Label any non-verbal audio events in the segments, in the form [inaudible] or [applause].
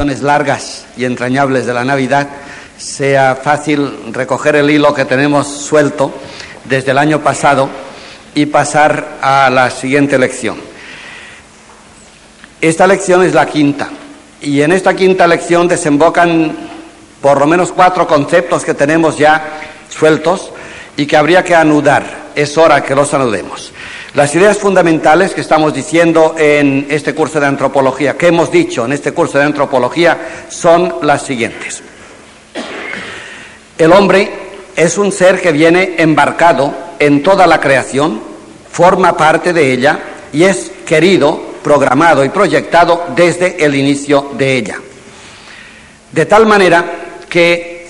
largas y entrañables de la Navidad, sea fácil recoger el hilo que tenemos suelto desde el año pasado y pasar a la siguiente lección. Esta lección es la quinta y en esta quinta lección desembocan por lo menos cuatro conceptos que tenemos ya sueltos y que habría que anudar. Es hora que los anudemos. Las ideas fundamentales que estamos diciendo en este curso de antropología, que hemos dicho en este curso de antropología, son las siguientes. El hombre es un ser que viene embarcado en toda la creación, forma parte de ella y es querido, programado y proyectado desde el inicio de ella. De tal manera que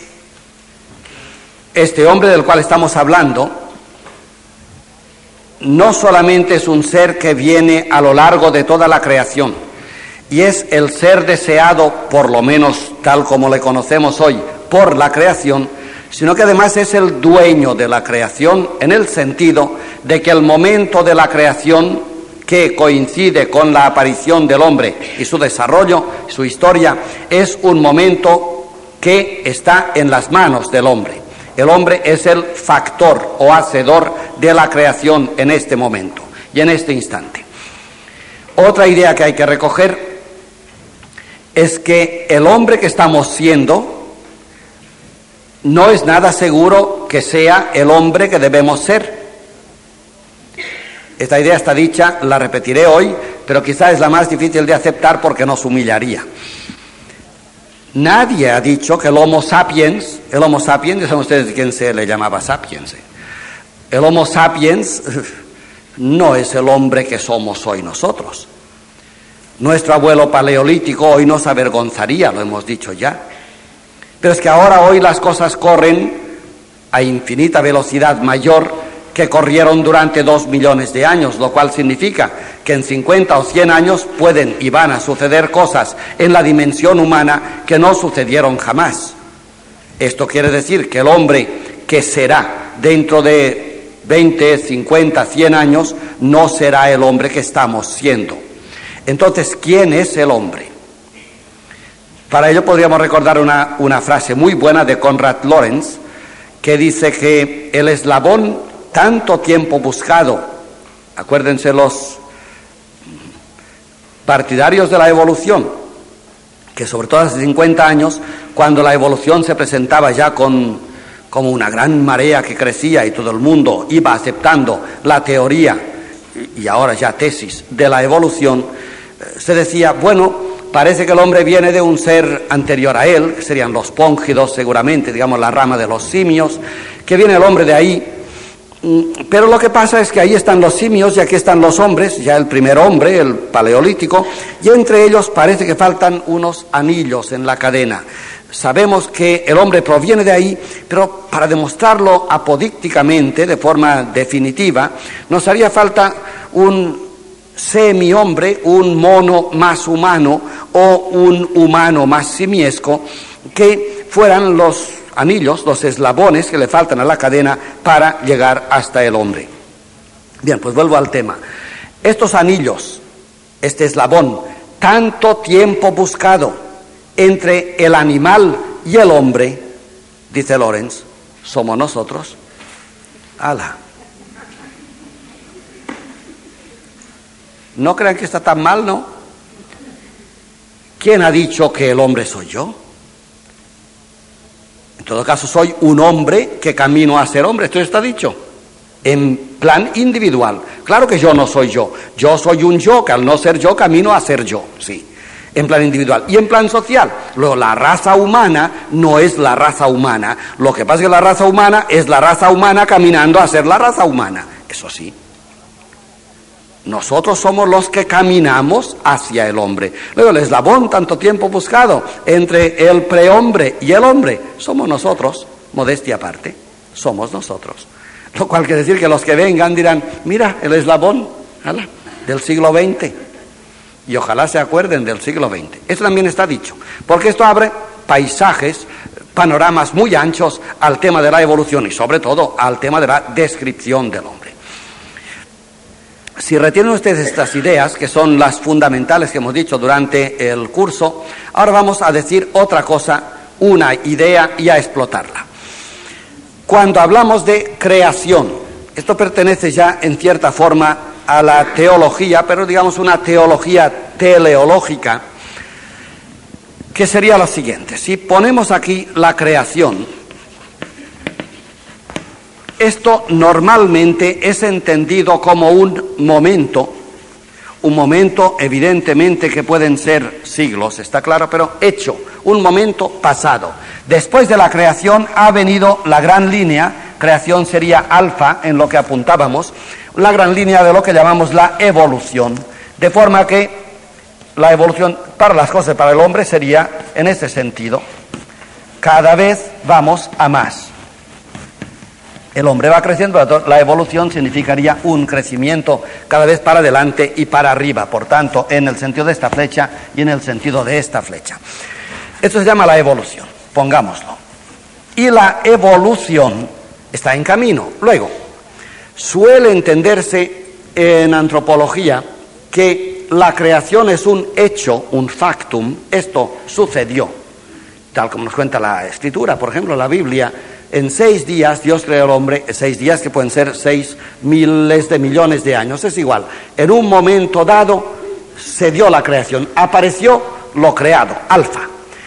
este hombre del cual estamos hablando no solamente es un ser que viene a lo largo de toda la creación, y es el ser deseado, por lo menos tal como le conocemos hoy, por la creación, sino que además es el dueño de la creación en el sentido de que el momento de la creación que coincide con la aparición del hombre y su desarrollo, su historia, es un momento que está en las manos del hombre. El hombre es el factor o hacedor de la creación en este momento y en este instante. Otra idea que hay que recoger es que el hombre que estamos siendo no es nada seguro que sea el hombre que debemos ser. Esta idea está dicha, la repetiré hoy, pero quizá es la más difícil de aceptar porque nos humillaría. Nadie ha dicho que el Homo sapiens, el Homo sapiens, saben ustedes quién se le llamaba sapiens. El Homo sapiens [laughs] no es el hombre que somos hoy nosotros. Nuestro abuelo paleolítico hoy nos avergonzaría, lo hemos dicho ya. Pero es que ahora hoy las cosas corren a infinita velocidad mayor que corrieron durante dos millones de años, lo cual significa que en 50 o 100 años pueden y van a suceder cosas en la dimensión humana que no sucedieron jamás. Esto quiere decir que el hombre que será dentro de 20, 50, 100 años no será el hombre que estamos siendo. Entonces, ¿quién es el hombre? Para ello podríamos recordar una, una frase muy buena de Conrad Lorenz, que dice que el eslabón tanto tiempo buscado, acuérdense los partidarios de la evolución, que sobre todo hace 50 años, cuando la evolución se presentaba ya con, como una gran marea que crecía y todo el mundo iba aceptando la teoría, y ahora ya tesis, de la evolución, eh, se decía, bueno, parece que el hombre viene de un ser anterior a él, que serían los póngidos seguramente, digamos la rama de los simios, que viene el hombre de ahí, pero lo que pasa es que ahí están los simios y aquí están los hombres, ya el primer hombre, el paleolítico, y entre ellos parece que faltan unos anillos en la cadena. Sabemos que el hombre proviene de ahí, pero para demostrarlo apodícticamente, de forma definitiva, nos haría falta un semi-hombre, un mono más humano o un humano más simiesco, que fueran los anillos, los eslabones que le faltan a la cadena para llegar hasta el hombre. Bien, pues vuelvo al tema. Estos anillos, este eslabón, tanto tiempo buscado entre el animal y el hombre, dice Lorenz, somos nosotros. Ala. No crean que está tan mal, ¿no? ¿Quién ha dicho que el hombre soy yo? En todo caso, soy un hombre que camino a ser hombre. Esto está dicho. En plan individual. Claro que yo no soy yo. Yo soy un yo que al no ser yo camino a ser yo. Sí. En plan individual. Y en plan social. Luego, la raza humana no es la raza humana. Lo que pasa es que la raza humana es la raza humana caminando a ser la raza humana. Eso sí. Nosotros somos los que caminamos hacia el hombre. Luego el eslabón tanto tiempo buscado entre el prehombre y el hombre, somos nosotros, modestia aparte, somos nosotros. Lo cual quiere decir que los que vengan dirán, mira el eslabón del siglo XX. Y ojalá se acuerden del siglo XX. Eso también está dicho, porque esto abre paisajes, panoramas muy anchos al tema de la evolución y sobre todo al tema de la descripción del hombre. Si retienen ustedes estas ideas, que son las fundamentales que hemos dicho durante el curso, ahora vamos a decir otra cosa, una idea y a explotarla. Cuando hablamos de creación, esto pertenece ya en cierta forma a la teología, pero digamos una teología teleológica, que sería lo siguiente. Si ponemos aquí la creación, esto normalmente es entendido como un momento, un momento evidentemente que pueden ser siglos, está claro, pero hecho, un momento pasado. Después de la creación ha venido la gran línea, creación sería alfa en lo que apuntábamos, la gran línea de lo que llamamos la evolución, de forma que la evolución para las cosas, para el hombre, sería en ese sentido. Cada vez vamos a más. El hombre va creciendo, la evolución significaría un crecimiento cada vez para adelante y para arriba, por tanto, en el sentido de esta flecha y en el sentido de esta flecha. Esto se llama la evolución, pongámoslo. Y la evolución está en camino. Luego, suele entenderse en antropología que la creación es un hecho, un factum, esto sucedió, tal como nos cuenta la escritura, por ejemplo, la Biblia en seis días Dios creó al hombre, seis días que pueden ser seis miles de millones de años, es igual. En un momento dado se dio la creación, apareció lo creado, alfa.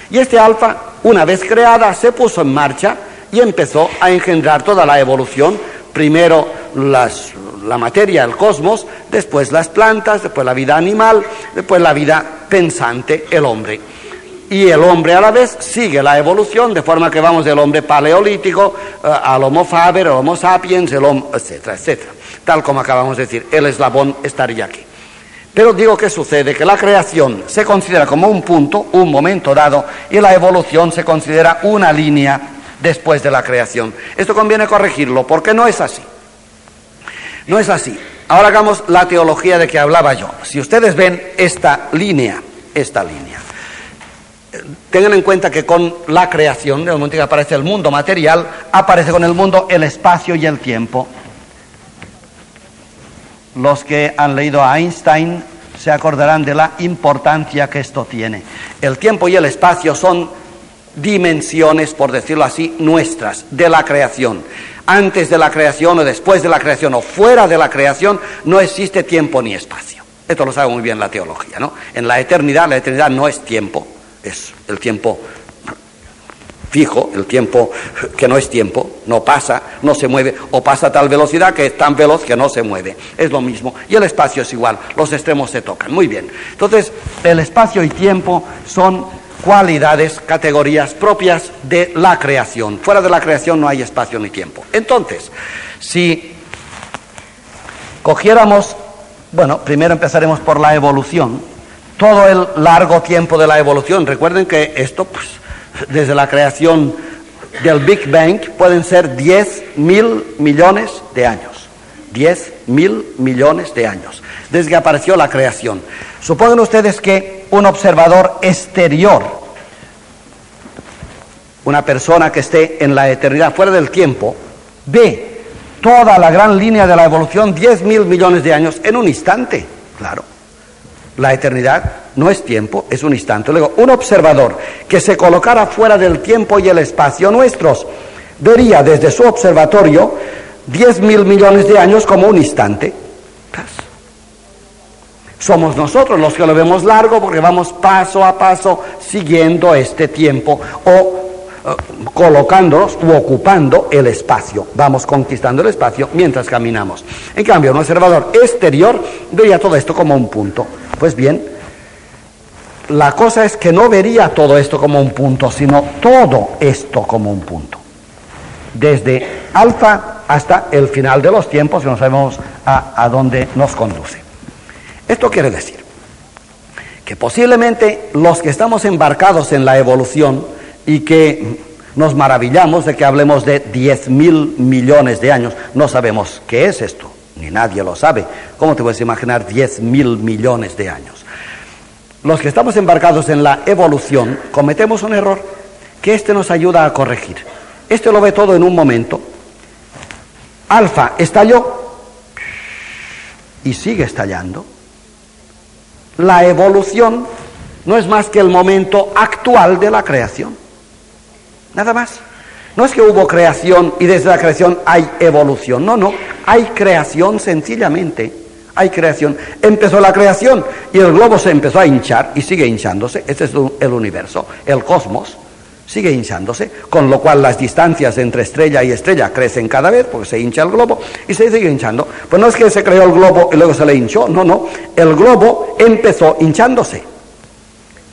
Y este alfa, una vez creada, se puso en marcha y empezó a engendrar toda la evolución, primero la materia, el cosmos, después las plantas, después la vida animal, después la vida pensante, el hombre y el hombre a la vez sigue la evolución, de forma que vamos del hombre paleolítico eh, al Homo faber, al Homo sapiens, el Homo, etcétera, etcétera. Tal como acabamos de decir, el eslabón estaría aquí. Pero digo que sucede que la creación se considera como un punto, un momento dado, y la evolución se considera una línea después de la creación. Esto conviene corregirlo, porque no es así. No es así. Ahora hagamos la teología de que hablaba yo. Si ustedes ven esta línea, esta línea, tengan en cuenta que con la creación, en el momento que aparece el mundo material, aparece con el mundo el espacio y el tiempo. Los que han leído a Einstein se acordarán de la importancia que esto tiene. El tiempo y el espacio son dimensiones, por decirlo así, nuestras, de la creación. Antes de la creación o después de la creación o fuera de la creación no existe tiempo ni espacio. Esto lo sabe muy bien la teología, ¿no? En la eternidad, la eternidad no es tiempo, es el tiempo fijo, el tiempo que no es tiempo, no pasa, no se mueve, o pasa a tal velocidad que es tan veloz que no se mueve. Es lo mismo. Y el espacio es igual, los extremos se tocan. Muy bien. Entonces, el espacio y tiempo son cualidades, categorías propias de la creación. Fuera de la creación no hay espacio ni tiempo. Entonces, si cogiéramos, bueno, primero empezaremos por la evolución, todo el largo tiempo de la evolución. Recuerden que esto, pues, desde la creación del Big Bang, pueden ser 10 mil millones de años. 10 mil millones de años, desde que apareció la creación. Supongan ustedes que un observador exterior, una persona que esté en la eternidad, fuera del tiempo, ve toda la gran línea de la evolución, 10 mil millones de años, en un instante, claro. La eternidad no es tiempo, es un instante. Luego, un observador que se colocara fuera del tiempo y el espacio nuestros vería desde su observatorio 10 mil millones de años como un instante. Somos nosotros los que lo vemos largo porque vamos paso a paso siguiendo este tiempo o eh, colocándonos u ocupando el espacio. Vamos conquistando el espacio mientras caminamos. En cambio, un observador exterior vería todo esto como un punto. Pues bien, la cosa es que no vería todo esto como un punto, sino todo esto como un punto. Desde alfa hasta el final de los tiempos, y no sabemos a, a dónde nos conduce. Esto quiere decir que posiblemente los que estamos embarcados en la evolución, y que nos maravillamos de que hablemos de 10 mil millones de años. No sabemos qué es esto, ni nadie lo sabe. ¿Cómo te puedes imaginar 10 mil millones de años? Los que estamos embarcados en la evolución cometemos un error que este nos ayuda a corregir. Este lo ve todo en un momento. Alfa estalló y sigue estallando. La evolución no es más que el momento actual de la creación. Nada más. No es que hubo creación y desde la creación hay evolución. No, no. Hay creación sencillamente. Hay creación. Empezó la creación y el globo se empezó a hinchar y sigue hinchándose. Este es el universo, el cosmos sigue hinchándose, con lo cual las distancias entre estrella y estrella crecen cada vez porque se hincha el globo y se sigue hinchando. Pues no es que se creó el globo y luego se le hinchó, no, no, el globo empezó hinchándose.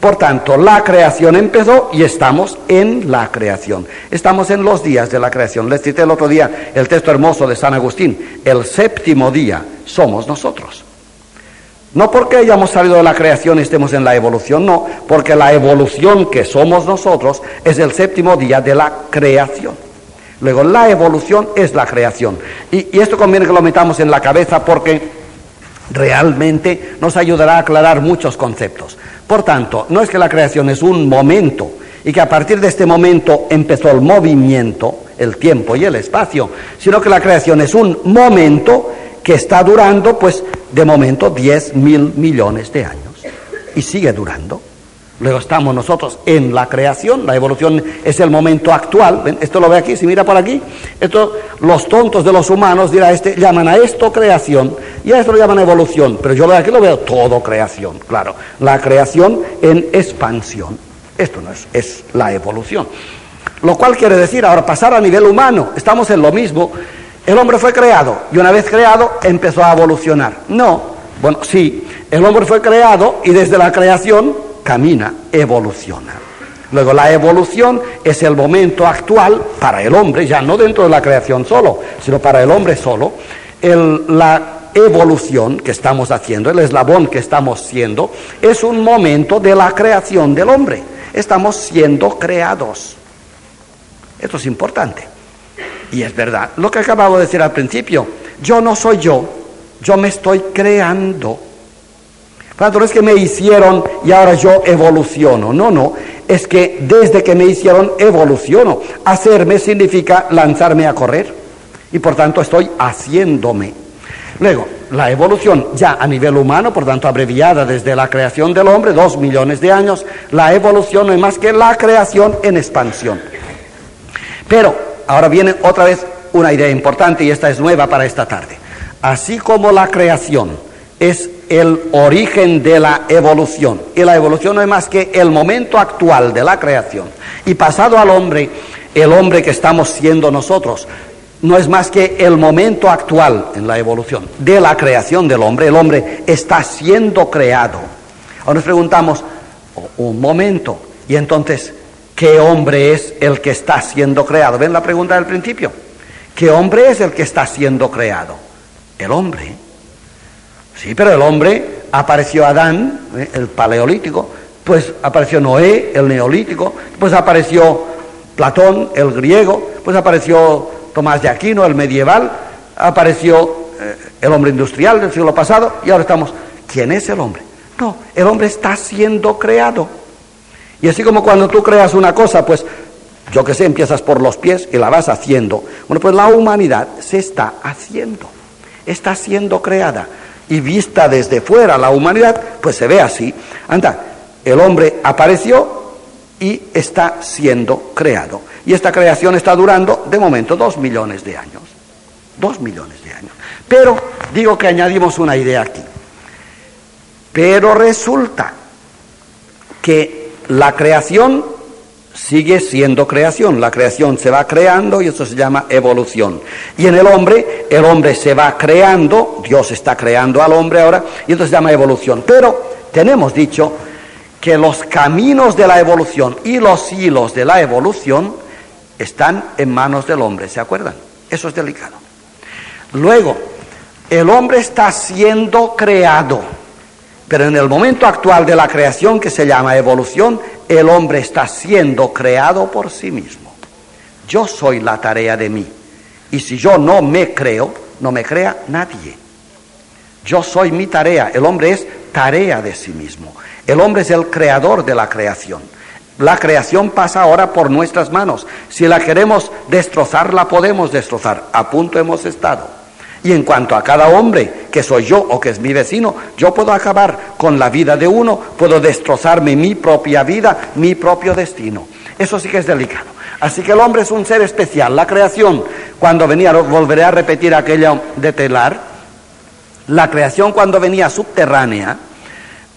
Por tanto, la creación empezó y estamos en la creación. Estamos en los días de la creación. Les cité el otro día el texto hermoso de San Agustín. El séptimo día somos nosotros. No porque hayamos salido de la creación y estemos en la evolución, no, porque la evolución que somos nosotros es el séptimo día de la creación. Luego, la evolución es la creación. Y, y esto conviene que lo metamos en la cabeza porque realmente nos ayudará a aclarar muchos conceptos. Por tanto, no es que la creación es un momento y que a partir de este momento empezó el movimiento, el tiempo y el espacio, sino que la creación es un momento que está durando, pues, de momento 10 mil millones de años. Y sigue durando. Luego estamos nosotros en la creación, la evolución es el momento actual. Esto lo ve aquí, si mira por aquí. Los tontos de los humanos dirán, este, llaman a esto creación y a esto lo llaman evolución. Pero yo aquí lo veo todo creación, claro. La creación en expansión. Esto no es, es la evolución. Lo cual quiere decir, ahora pasar a nivel humano, estamos en lo mismo. El hombre fue creado y una vez creado empezó a evolucionar. No, bueno, sí, el hombre fue creado y desde la creación camina, evoluciona. Luego la evolución es el momento actual para el hombre, ya no dentro de la creación solo, sino para el hombre solo. la evolución que estamos haciendo, el eslabón que estamos siendo, es un momento de la creación del hombre. Estamos siendo creados. Esto es importante. Y es verdad, lo que acababa de decir al principio, yo no soy yo, yo me estoy creando. Claro, es que me hicieron y ahora yo evoluciono, no, no, es que desde que me hicieron evoluciono. Hacerme significa lanzarme a correr y por tanto estoy haciéndome. Luego, la evolución ya a nivel humano, por tanto abreviada desde la creación del hombre, dos millones de años, la evolución no es más que la creación en expansión. Pero Ahora viene otra vez una idea importante y esta es nueva para esta tarde. Así como la creación es el origen de la evolución, y la evolución no es más que el momento actual de la creación, y pasado al hombre, el hombre que estamos siendo nosotros, no es más que el momento actual en la evolución de la creación del hombre, el hombre está siendo creado. Ahora nos preguntamos, oh, un momento, y entonces, ¿Qué hombre es el que está siendo creado? ¿Ven la pregunta del principio? ¿Qué hombre es el que está siendo creado? El hombre. Sí, pero el hombre apareció Adán, ¿eh? el paleolítico, pues apareció Noé, el neolítico, pues apareció Platón, el griego, pues apareció Tomás de Aquino, el medieval, apareció eh, el hombre industrial del siglo pasado y ahora estamos, ¿quién es el hombre? No, el hombre está siendo creado. Y así como cuando tú creas una cosa, pues yo que sé, empiezas por los pies y la vas haciendo. Bueno, pues la humanidad se está haciendo, está siendo creada. Y vista desde fuera la humanidad, pues se ve así. Anda, el hombre apareció y está siendo creado. Y esta creación está durando, de momento, dos millones de años. Dos millones de años. Pero digo que añadimos una idea aquí. Pero resulta que la creación sigue siendo creación, la creación se va creando y eso se llama evolución. Y en el hombre, el hombre se va creando, Dios está creando al hombre ahora, y eso se llama evolución. Pero tenemos dicho que los caminos de la evolución y los hilos de la evolución están en manos del hombre, ¿se acuerdan? Eso es delicado. Luego, el hombre está siendo creado. Pero en el momento actual de la creación que se llama evolución, el hombre está siendo creado por sí mismo. Yo soy la tarea de mí. Y si yo no me creo, no me crea nadie. Yo soy mi tarea. El hombre es tarea de sí mismo. El hombre es el creador de la creación. La creación pasa ahora por nuestras manos. Si la queremos destrozar, la podemos destrozar. A punto hemos estado. Y en cuanto a cada hombre, que soy yo o que es mi vecino, yo puedo acabar con la vida de uno, puedo destrozarme mi propia vida, mi propio destino. Eso sí que es delicado. Así que el hombre es un ser especial. La creación, cuando venía, volveré a repetir aquello de telar, la creación cuando venía subterránea,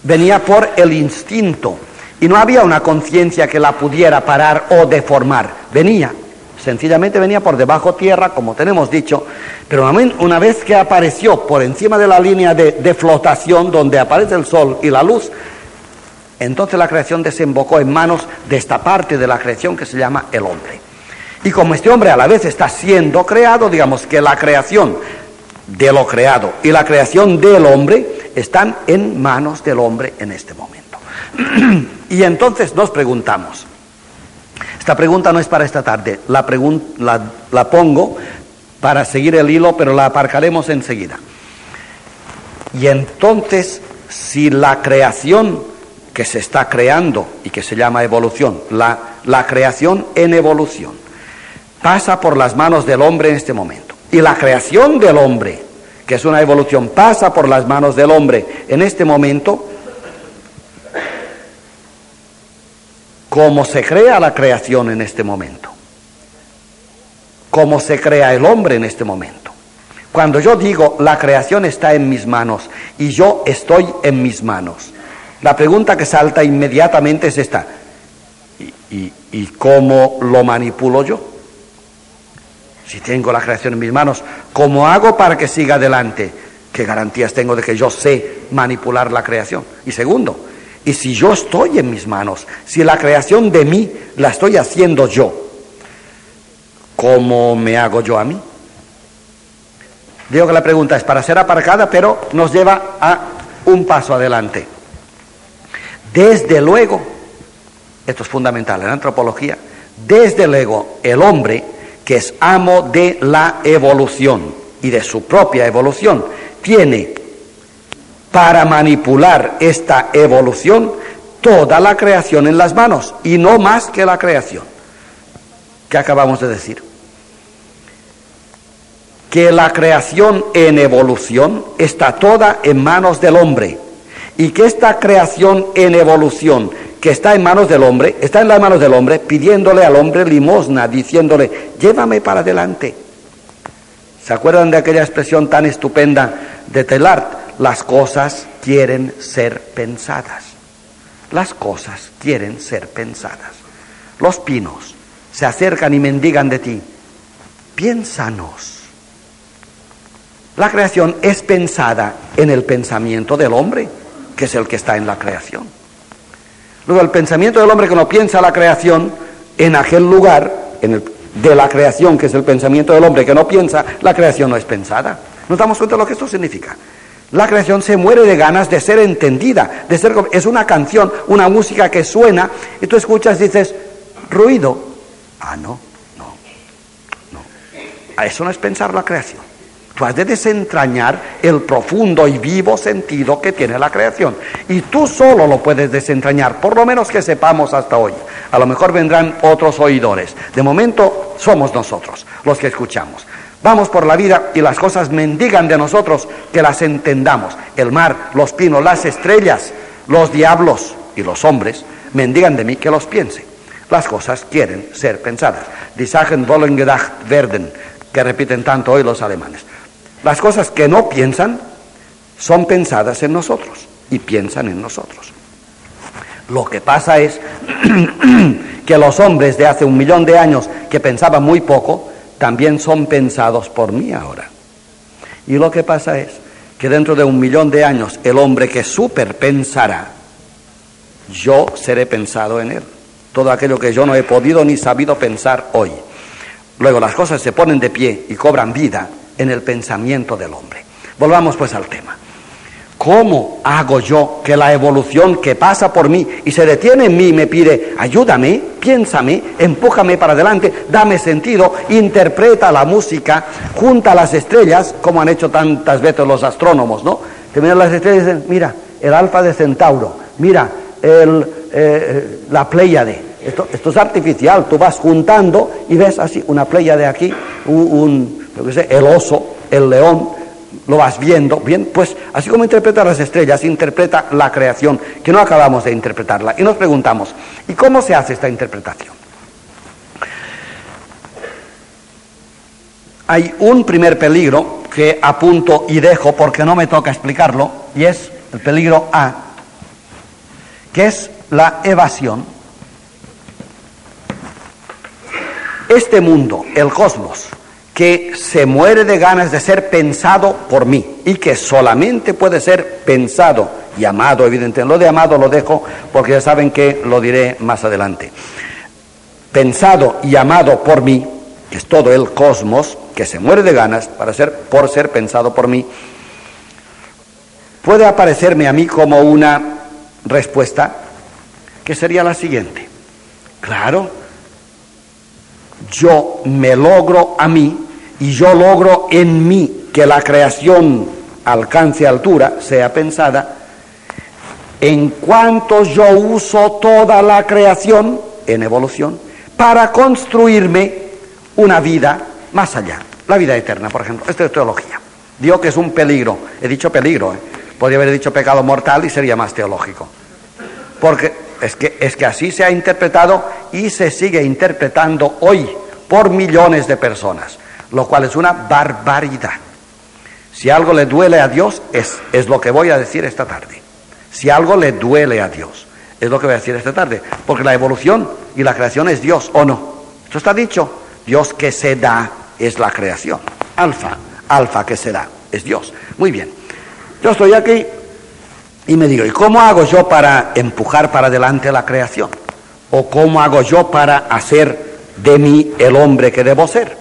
venía por el instinto y no había una conciencia que la pudiera parar o deformar. Venía, sencillamente venía por debajo tierra, como tenemos dicho, pero una vez que apareció por encima de la línea de, de, flotación donde aparece el sol y la luz, entonces la creación desembocó en manos de esta parte de la creación que se llama el hombre. Y como este hombre a la vez está siendo creado, digamos que la creación de lo creado y la creación del hombre están en manos del hombre en este momento. [clears throat] y entonces nos preguntamos, esta pregunta no es para esta tarde, la, pongo para seguir el hilo, pero la aparcaremos enseguida. Y entonces, si la creación que se está creando y que se llama evolución, la, la creación en evolución, pasa por las manos del hombre en este momento, y la creación del hombre que es una evolución, pasa por las manos del hombre en este momento, como se crea la creación en este momento, como se crea el hombre en este momento. Cuando yo digo la creación está en mis manos y yo estoy en mis manos, la pregunta que salta inmediatamente es esta, ¿y, y cómo lo manipulo yo? Si tengo la creación en mis manos, ¿cómo hago para que siga adelante? ¿Qué garantías tengo de que yo sé manipular la creación? Y segundo, y si yo estoy en mis manos, si la creación de mí la estoy haciendo yo, ¿cómo me hago yo a mí? Digo que la pregunta es para ser aparcada, pero nos lleva a un paso adelante. Desde luego, esto es fundamental en la antropología, desde luego el hombre que es amo de la evolución y de su propia evolución, tiene para manipular esta evolución toda la creación en las manos y no más que la creación. ¿Qué acabamos de decir? Que la creación en evolución está toda en manos del hombre y que esta creación en evolución que está en manos del hombre, está en las manos del hombre, pidiéndole al hombre limosna, diciéndole, llévame para adelante. ¿Se acuerdan de aquella expresión tan estupenda de Telart? Las cosas quieren ser pensadas. Las cosas quieren ser pensadas. Los pinos se acercan y mendigan de ti. Piénsanos. La creación es pensada en el pensamiento del hombre, que es el que está en la creación. Luego el pensamiento del hombre que no piensa la creación en aquel lugar, en el, de la creación, que es el pensamiento del hombre que no piensa, la creación no es pensada. ¿Nos damos cuenta de lo que esto significa? La creación se muere de ganas de ser entendida, de ser es una canción, una música que suena y tú escuchas y dices ruido. Ah, no, no, no. Eso no es pensar la creación. Tú has de desentrañar el profundo y vivo sentido que tiene la creación. Y tú solo lo puedes desentrañar, por lo menos que sepamos hasta hoy. A lo mejor vendrán otros oidores. De momento somos nosotros los que escuchamos. Vamos por la vida y las cosas mendigan de nosotros que las entendamos. El mar, los pinos, las estrellas, los diablos y los hombres mendigan de mí que los piense. Las cosas quieren ser pensadas. Die Sachen wollen gedacht werden, que repiten tanto hoy los alemanes. Las cosas que no piensan son pensadas en nosotros y piensan en nosotros. Lo que pasa es [clears throat] que los hombres de hace un millón de años que pensaban muy poco, también son pensados por mí ahora. Y lo que pasa es que dentro de un millón de años el hombre que superpensará, yo seré pensado en él. Todo aquello que yo no he podido ni sabido pensar hoy. Luego las cosas se ponen de pie y cobran vida en el pensamiento del hombre. Volvamos pues al tema. ¿Cómo hago yo que la evolución que pasa por mí y se detiene en mí me pide, ayúdame, piénsame, empújame para adelante, dame sentido, interpreta la música, junta las estrellas, como han hecho tantas veces los astrónomos, ¿no? Que miran las estrellas y dicen, mira, el alfa de Centauro, mira, eh, la Pléyade. Esto, esto, es artificial, tú vas juntando y ves así una de aquí, un el oso, el león, lo vas viendo, bien, pues así como interpreta las estrellas, interpreta la creación, que no acabamos de interpretarla. Y nos preguntamos, ¿y cómo se hace esta interpretación? Hay un primer peligro que apunto y dejo porque no me toca explicarlo, y es el peligro A, que es la evasión. Este mundo, el cosmos, que se muere de ganas de ser pensado por mí y que solamente puede ser pensado y amado, evidentemente. Lo de amado lo dejo porque ya saben que lo diré más adelante. Pensado y amado por mí, que es todo el cosmos, que se muere de ganas para ser, por ser pensado por mí, puede aparecerme a mí como una respuesta que sería la siguiente. Claro, yo me logro a mí y yo logro en mí que la creación alcance altura, sea pensada, en cuanto yo uso toda la creación en evolución para construirme una vida más allá, la vida eterna, por ejemplo. Esto es teología. Digo que es un peligro, he dicho peligro, ¿eh? podría haber dicho pecado mortal y sería más teológico. Porque es que, es que así se ha interpretado y se sigue interpretando hoy por millones de personas lo cual es una barbaridad. Si algo le duele a Dios, es, es lo que voy a decir esta tarde. Si algo le duele a Dios, es lo que voy a decir esta tarde. Porque la evolución y la creación es Dios, ¿o no? Esto está dicho. Dios que se da es la creación. Alfa, alfa que se da, es Dios. Muy bien. Yo estoy aquí y me digo, ¿y cómo hago yo para empujar para adelante la creación? ¿O cómo hago yo para hacer de mí el hombre que debo ser?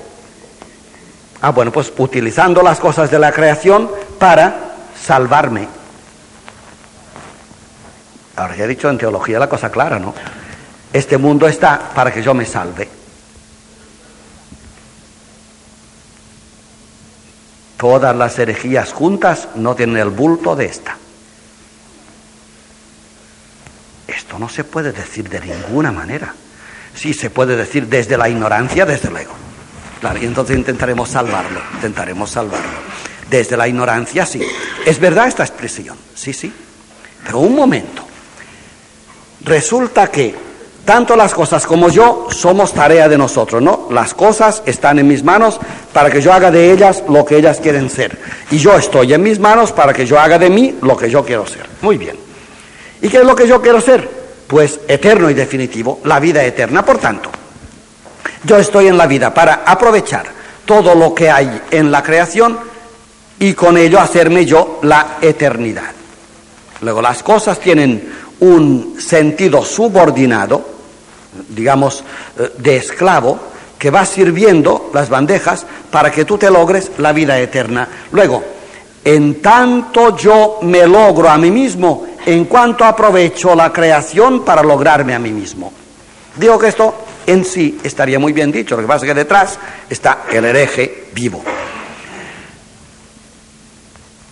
Ah, bueno, pues utilizando las cosas de la creación para salvarme. Ahora ya he dicho en teología la cosa clara, ¿no? Este mundo está para que yo me salve. Todas las herejías juntas no tienen el bulto de esta. Esto no se puede decir de ninguna manera. Sí se puede decir desde la ignorancia, desde luego y entonces intentaremos salvarlo, intentaremos salvarlo. Desde la ignorancia, sí. Es verdad esta expresión, sí, sí. Pero un momento. Resulta que tanto las cosas como yo somos tarea de nosotros, ¿no? Las cosas están en mis manos para que yo haga de ellas lo que ellas quieren ser. Y yo estoy en mis manos para que yo haga de mí lo que yo quiero ser. Muy bien. ¿Y qué es lo que yo quiero ser? Pues eterno y definitivo, la vida eterna. Por tanto, yo estoy en la vida para aprovechar todo lo que hay en la creación y con ello hacerme yo la eternidad. Luego las cosas tienen un sentido subordinado, digamos, eh, de esclavo, que va sirviendo las bandejas para que tú te logres la vida eterna. Luego, en tanto yo me logro a mí mismo, en cuanto aprovecho la creación para lograrme a mí mismo. Digo que esto en sí estaría muy bien dicho, lo que pasa es que detrás está el hereje vivo.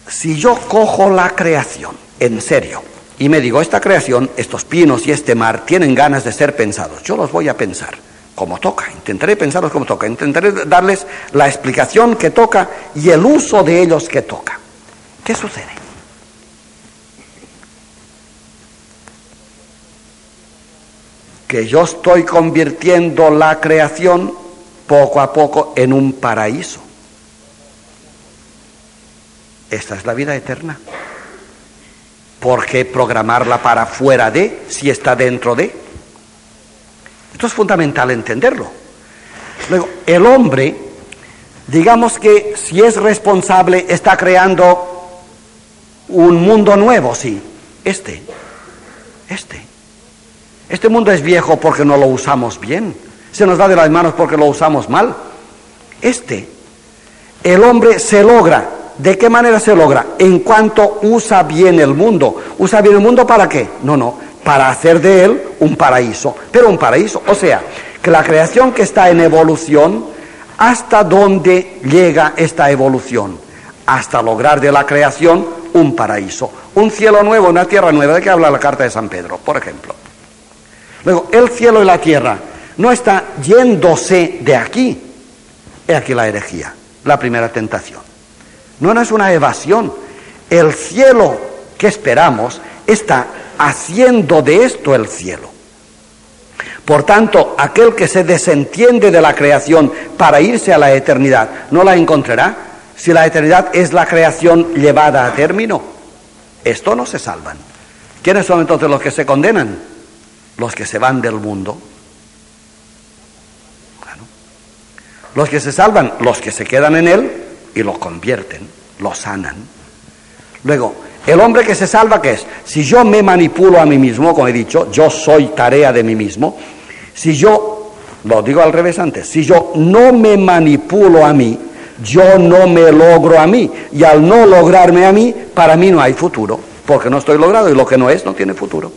Si yo cojo la creación en serio y me digo, esta creación, estos pinos y este mar tienen ganas de ser pensados, yo los voy a pensar como toca, intentaré pensarlos como toca, intentaré darles la explicación que toca y el uso de ellos que toca. ¿Qué sucede? que yo estoy convirtiendo la creación poco a poco en un paraíso. Esta es la vida eterna. ¿Por qué programarla para fuera de si está dentro de? Esto es fundamental entenderlo. Luego, el hombre, digamos que si es responsable, está creando un mundo nuevo, sí. Este, este. Este mundo es viejo porque no lo usamos bien. Se nos va de las manos porque lo usamos mal. Este, el hombre se logra. ¿De qué manera se logra? En cuanto usa bien el mundo. ¿Usa bien el mundo para qué? No, no, para hacer de él un paraíso. Pero un paraíso, o sea, que la creación que está en evolución, ¿hasta dónde llega esta evolución? Hasta lograr de la creación un paraíso. Un cielo nuevo, una tierra nueva. ¿De qué habla la carta de San Pedro, por ejemplo? Luego, el cielo y la tierra no está yéndose de aquí. He aquí la herejía, la primera tentación. No es una evasión. El cielo que esperamos está haciendo de esto el cielo. Por tanto, aquel que se desentiende de la creación para irse a la eternidad, no la encontrará si la eternidad es la creación llevada a término. Esto no se salvan. ¿Quiénes son entonces los que se condenan? Los que se van del mundo. Los que se salvan, los que se quedan en él y lo convierten, lo sanan. Luego, el hombre que se salva, ¿qué es? Si yo me manipulo a mí mismo, como he dicho, yo soy tarea de mí mismo, si yo, lo digo al revés antes, si yo no me manipulo a mí, yo no me logro a mí, y al no lograrme a mí, para mí no hay futuro, porque no estoy logrado y lo que no es no tiene futuro.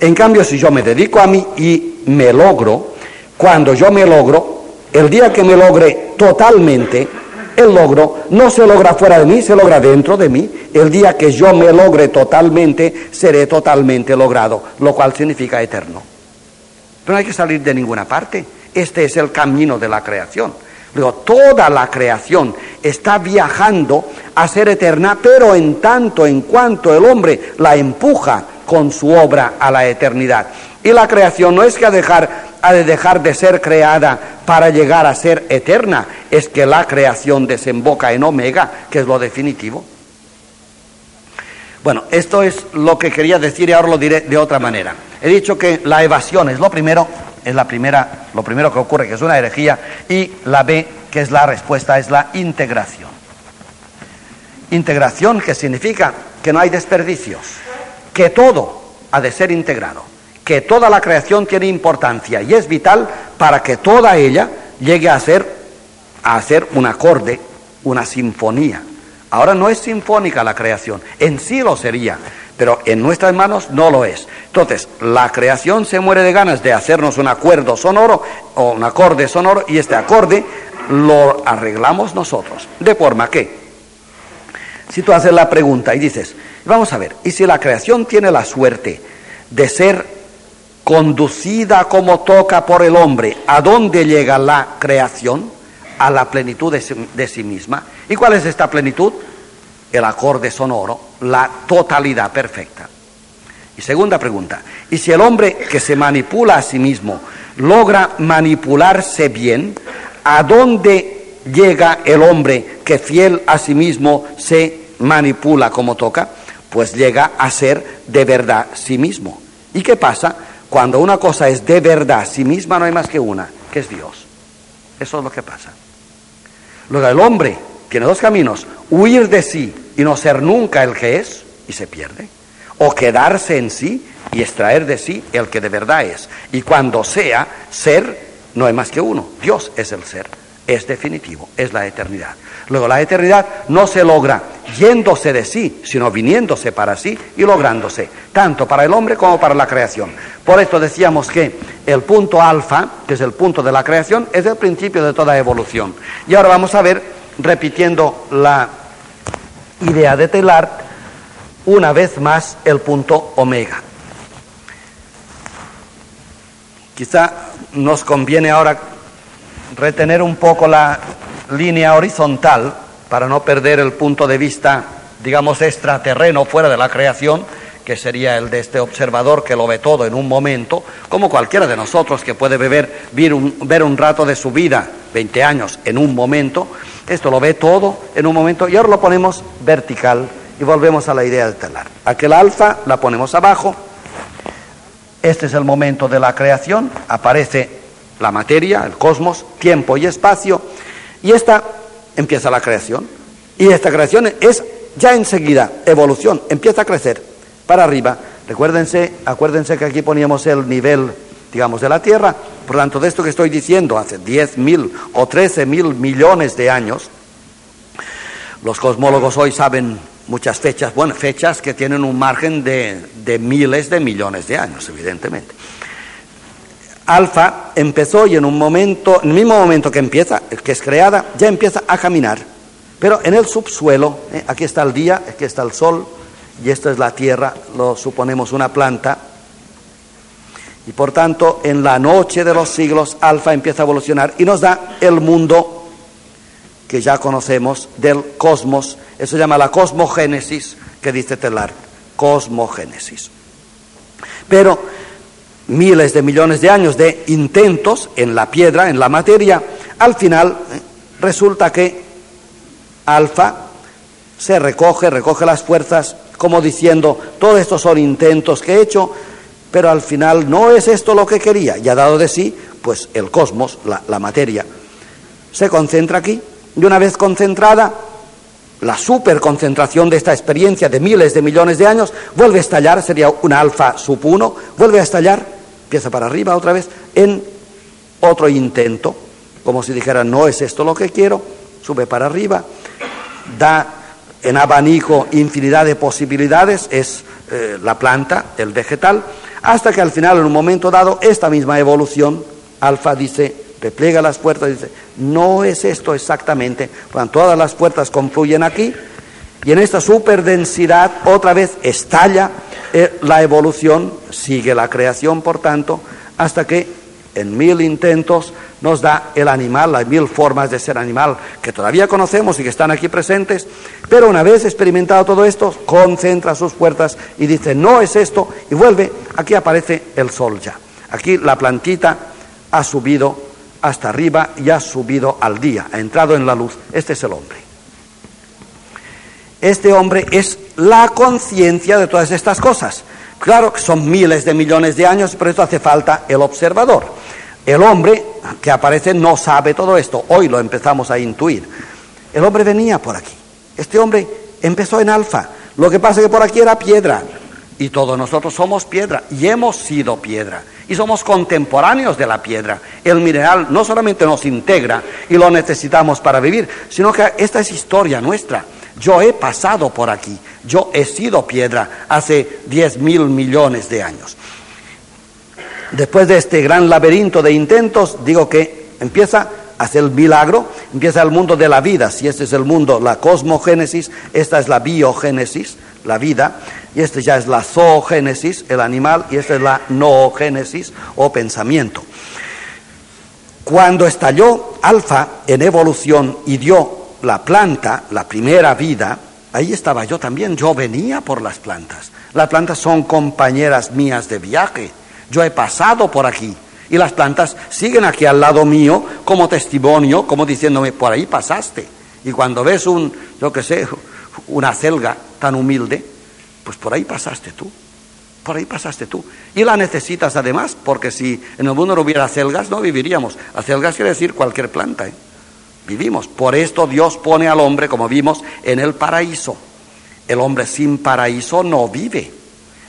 En cambio, si yo me dedico a mí y me logro, cuando yo me logro, el día que me logre totalmente, el logro no se logra fuera de mí, se logra dentro de mí. El día que yo me logre totalmente, seré totalmente logrado, lo cual significa eterno. Pero no hay que salir de ninguna parte. Este es el camino de la creación. Luego, toda la creación está viajando a ser eterna, pero en tanto en cuanto el hombre la empuja con su obra a la eternidad. Y la creación no es que a dejar ha de dejar de ser creada para llegar a ser eterna, es que la creación desemboca en omega, que es lo definitivo. Bueno, esto es lo que quería decir y ahora lo diré de otra manera. He dicho que la evasión es lo primero, es la primera, lo primero que ocurre, que es una herejía, y la B, que es la respuesta, es la integración. Integración que significa que no hay desperdicios, que todo ha de ser integrado que toda la creación tiene importancia y es vital para que toda ella llegue a ser, a ser un acorde, una sinfonía. Ahora no es sinfónica la creación, en sí lo sería, pero en nuestras manos no lo es. Entonces, la creación se muere de ganas de hacernos un acuerdo sonoro o un acorde sonoro y este acorde lo arreglamos nosotros. De forma que, si tú haces la pregunta y dices, vamos a ver, ¿y si la creación tiene la suerte de ser conducida como toca por el hombre, ¿a dónde llega la creación? A la plenitud de sí, misma. ¿Y cuál es esta plenitud? El acorde sonoro, la totalidad perfecta. Y segunda pregunta, ¿y si el hombre que se manipula a sí mismo logra manipularse bien, ¿a dónde llega el hombre que fiel a sí mismo se manipula como toca? Pues llega a ser de verdad sí mismo. ¿Y qué pasa? Cuando una cosa es de verdad, sí misma no hay más que una, que es Dios. Eso es lo que pasa. Luego el hombre tiene dos caminos, huir de sí y no ser nunca el que es y se pierde, o quedarse en sí y extraer de sí el que de verdad es. Y cuando sea ser, no hay más que uno, Dios es el ser, es definitivo, es la eternidad. Luego la eternidad no se logra yéndose de sí, sino viniéndose para sí y lográndose, tanto para el hombre como para la creación. Por esto decíamos que el punto alfa, que es el punto de la creación, es el principio de toda evolución. Y ahora vamos a ver, repitiendo la idea de Telar, una vez más el punto omega. Quizá nos conviene ahora retener un poco la línea horizontal para no perder el punto de vista, digamos, extraterreno fuera de la creación, que sería el de este observador que lo ve todo en un momento, como cualquiera de nosotros que puede beber, ver, un, ver un rato de su vida, 20 años, en un momento, esto lo ve todo en un momento y ahora lo ponemos vertical y volvemos a la idea del telar. Aquel alfa la ponemos abajo, este es el momento de la creación, aparece la materia, el cosmos, tiempo y espacio, y esta empieza la creación. Y esta creación es ya enseguida evolución, empieza a crecer para arriba. Recuérdense, acuérdense que aquí poníamos el nivel, digamos, de la Tierra. Por tanto, de esto que estoy diciendo, hace 10 mil o 13 mil millones de años, los cosmólogos hoy saben muchas fechas, bueno, fechas que tienen un margen de, de miles de millones de años, evidentemente. Alfa empezó y en un momento, en el mismo momento que empieza, que es creada, ya empieza a caminar. Pero en el subsuelo, eh, aquí está el día, aquí está el sol, y esta es la tierra, lo suponemos una planta. Y por tanto, en la noche de los siglos, Alfa empieza a evolucionar y nos da el mundo que ya conocemos del cosmos. Eso se llama la cosmogénesis que dice Telar, cosmogénesis. Pero miles de millones de años de intentos en la piedra, en la materia, al final eh, resulta que alfa se recoge, recoge las fuerzas, como diciendo, todo esto son intentos que he hecho, pero al final no es esto lo que quería, y ha dado de sí, pues el cosmos, la, materia, se concentra aquí, y una vez concentrada, la superconcentración de esta experiencia de miles de millones de años vuelve a estallar, sería una alfa sub 1, vuelve a estallar, empieza para arriba otra vez, en otro intento, como si dijera, no es esto lo que quiero, sube para arriba, da en abanico infinidad de posibilidades, es eh, la planta, el vegetal, hasta que al final, en un momento dado, esta misma evolución, alfa dice, repliega las puertas dice, no es esto exactamente, todas las puertas confluyen aquí, y en esta superdensidad otra vez estalla eh, la evolución, sigue la creación, por tanto, hasta que en mil intentos nos da el animal, las mil formas de ser animal que todavía conocemos y que están aquí presentes, pero una vez experimentado todo esto, concentra sus puertas y dice, no es esto, y vuelve, aquí aparece el sol ya. Aquí la plantita ha subido hasta arriba y ha subido al día, ha entrado en la luz. Este es el hombre. Este hombre es la conciencia de todas estas cosas. Claro que son miles de millones de años, pero esto hace falta el observador. El hombre que aparece no sabe todo esto. Hoy lo empezamos a intuir. El hombre venía por aquí. Este hombre empezó en alfa. Lo que pasa es que por aquí era piedra. Y todos nosotros somos piedra. Y hemos sido piedra. Y somos contemporáneos de la piedra. El mineral no solamente nos integra y lo necesitamos para vivir, sino que esta es historia nuestra. Yo he pasado por aquí. Yo he sido piedra hace diez mil millones de años. Después de este gran laberinto de intentos, digo que empieza a hacer el milagro, empieza el mundo de la vida, si este es el mundo, la cosmogénesis, esta es la biogénesis, la vida, y este ya es la zoogénesis, el animal, y esta es la noogénesis o pensamiento. Cuando estalló alfa en evolución y dio la planta, la primera vida, ahí estaba yo también, yo venía por las plantas. Las plantas son compañeras mías de viaje yo he pasado por aquí y las plantas siguen aquí al lado mío como testimonio, como diciéndome, por ahí pasaste. Y cuando ves un, yo qué sé, [laughs] una celga tan humilde, pues por ahí pasaste tú. Por ahí pasaste tú. Y la necesitas además, porque si en el mundo no hubiera celgas, no viviríamos. Las celgas quiere decir cualquier planta. ¿eh? Vivimos. Por esto Dios pone al hombre, como vimos, en el paraíso. El hombre sin paraíso no vive.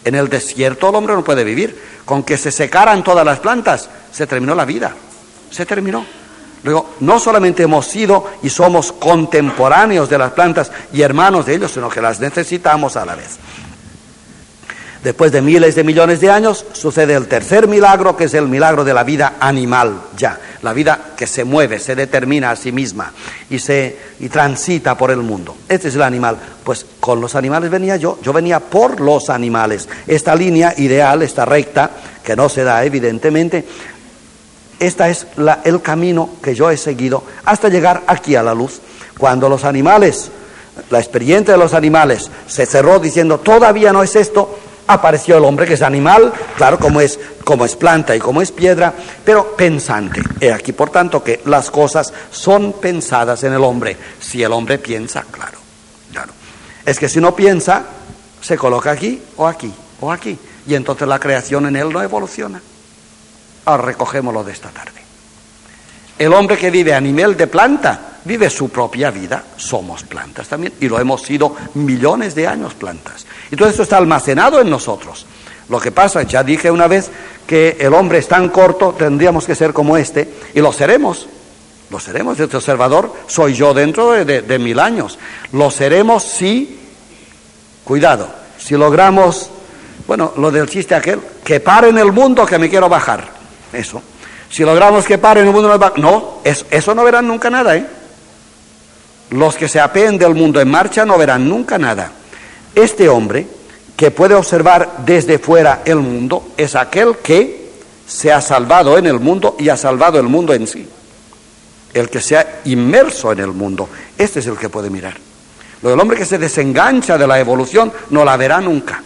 En el desierto el hombre no puede vivir. Con que se secaran todas las plantas, se terminó la vida. Se terminó. Luego, no solamente hemos sido y somos contemporáneos de las plantas y hermanos de ellos, sino que las necesitamos a la vez. Después de miles de millones de años sucede el tercer milagro, que es el milagro de la vida animal, ya, la vida que se mueve, se determina a sí misma y se y transita por el mundo. Este es el animal. Pues con los animales venía yo, yo venía por los animales. Esta línea ideal, esta recta, que no se da evidentemente, esta es el camino que yo he seguido hasta llegar aquí a la luz. Cuando los animales, la experiencia de los animales se cerró diciendo, todavía no es esto, apareció el hombre que es animal, claro, como es, como es planta y como es piedra, pero pensante. He aquí, por tanto, que las cosas son pensadas en el hombre. Si el hombre piensa, claro, claro. Es que si no piensa, se coloca aquí o aquí o aquí. Y entonces la creación en él no evoluciona. Ahora recogémoslo de esta tarde. El hombre que vive a nivel de planta vive su propia vida. Somos plantas también y lo hemos sido millones de años plantas. Y todo esto está almacenado en nosotros. Lo que pasa, ya dije una vez que el hombre es tan corto, tendríamos que ser como este, y lo seremos. Lo seremos, este observador soy yo dentro de, mil años. Lo seremos si, cuidado, si logramos, bueno, lo del chiste aquel, que pare en el mundo que me quiero bajar. Eso. Si logramos que pare en el mundo, no, eso, eso no verán nunca nada, ¿eh? Los que se apeen del mundo en marcha no verán nunca nada. Este hombre que puede observar desde fuera el mundo es aquel que se ha salvado en el mundo y ha salvado el mundo en sí. el que sea inmerso en el mundo. Este es el que puede mirar. Lo del hombre que se desengancha de la evolución no la verá nunca.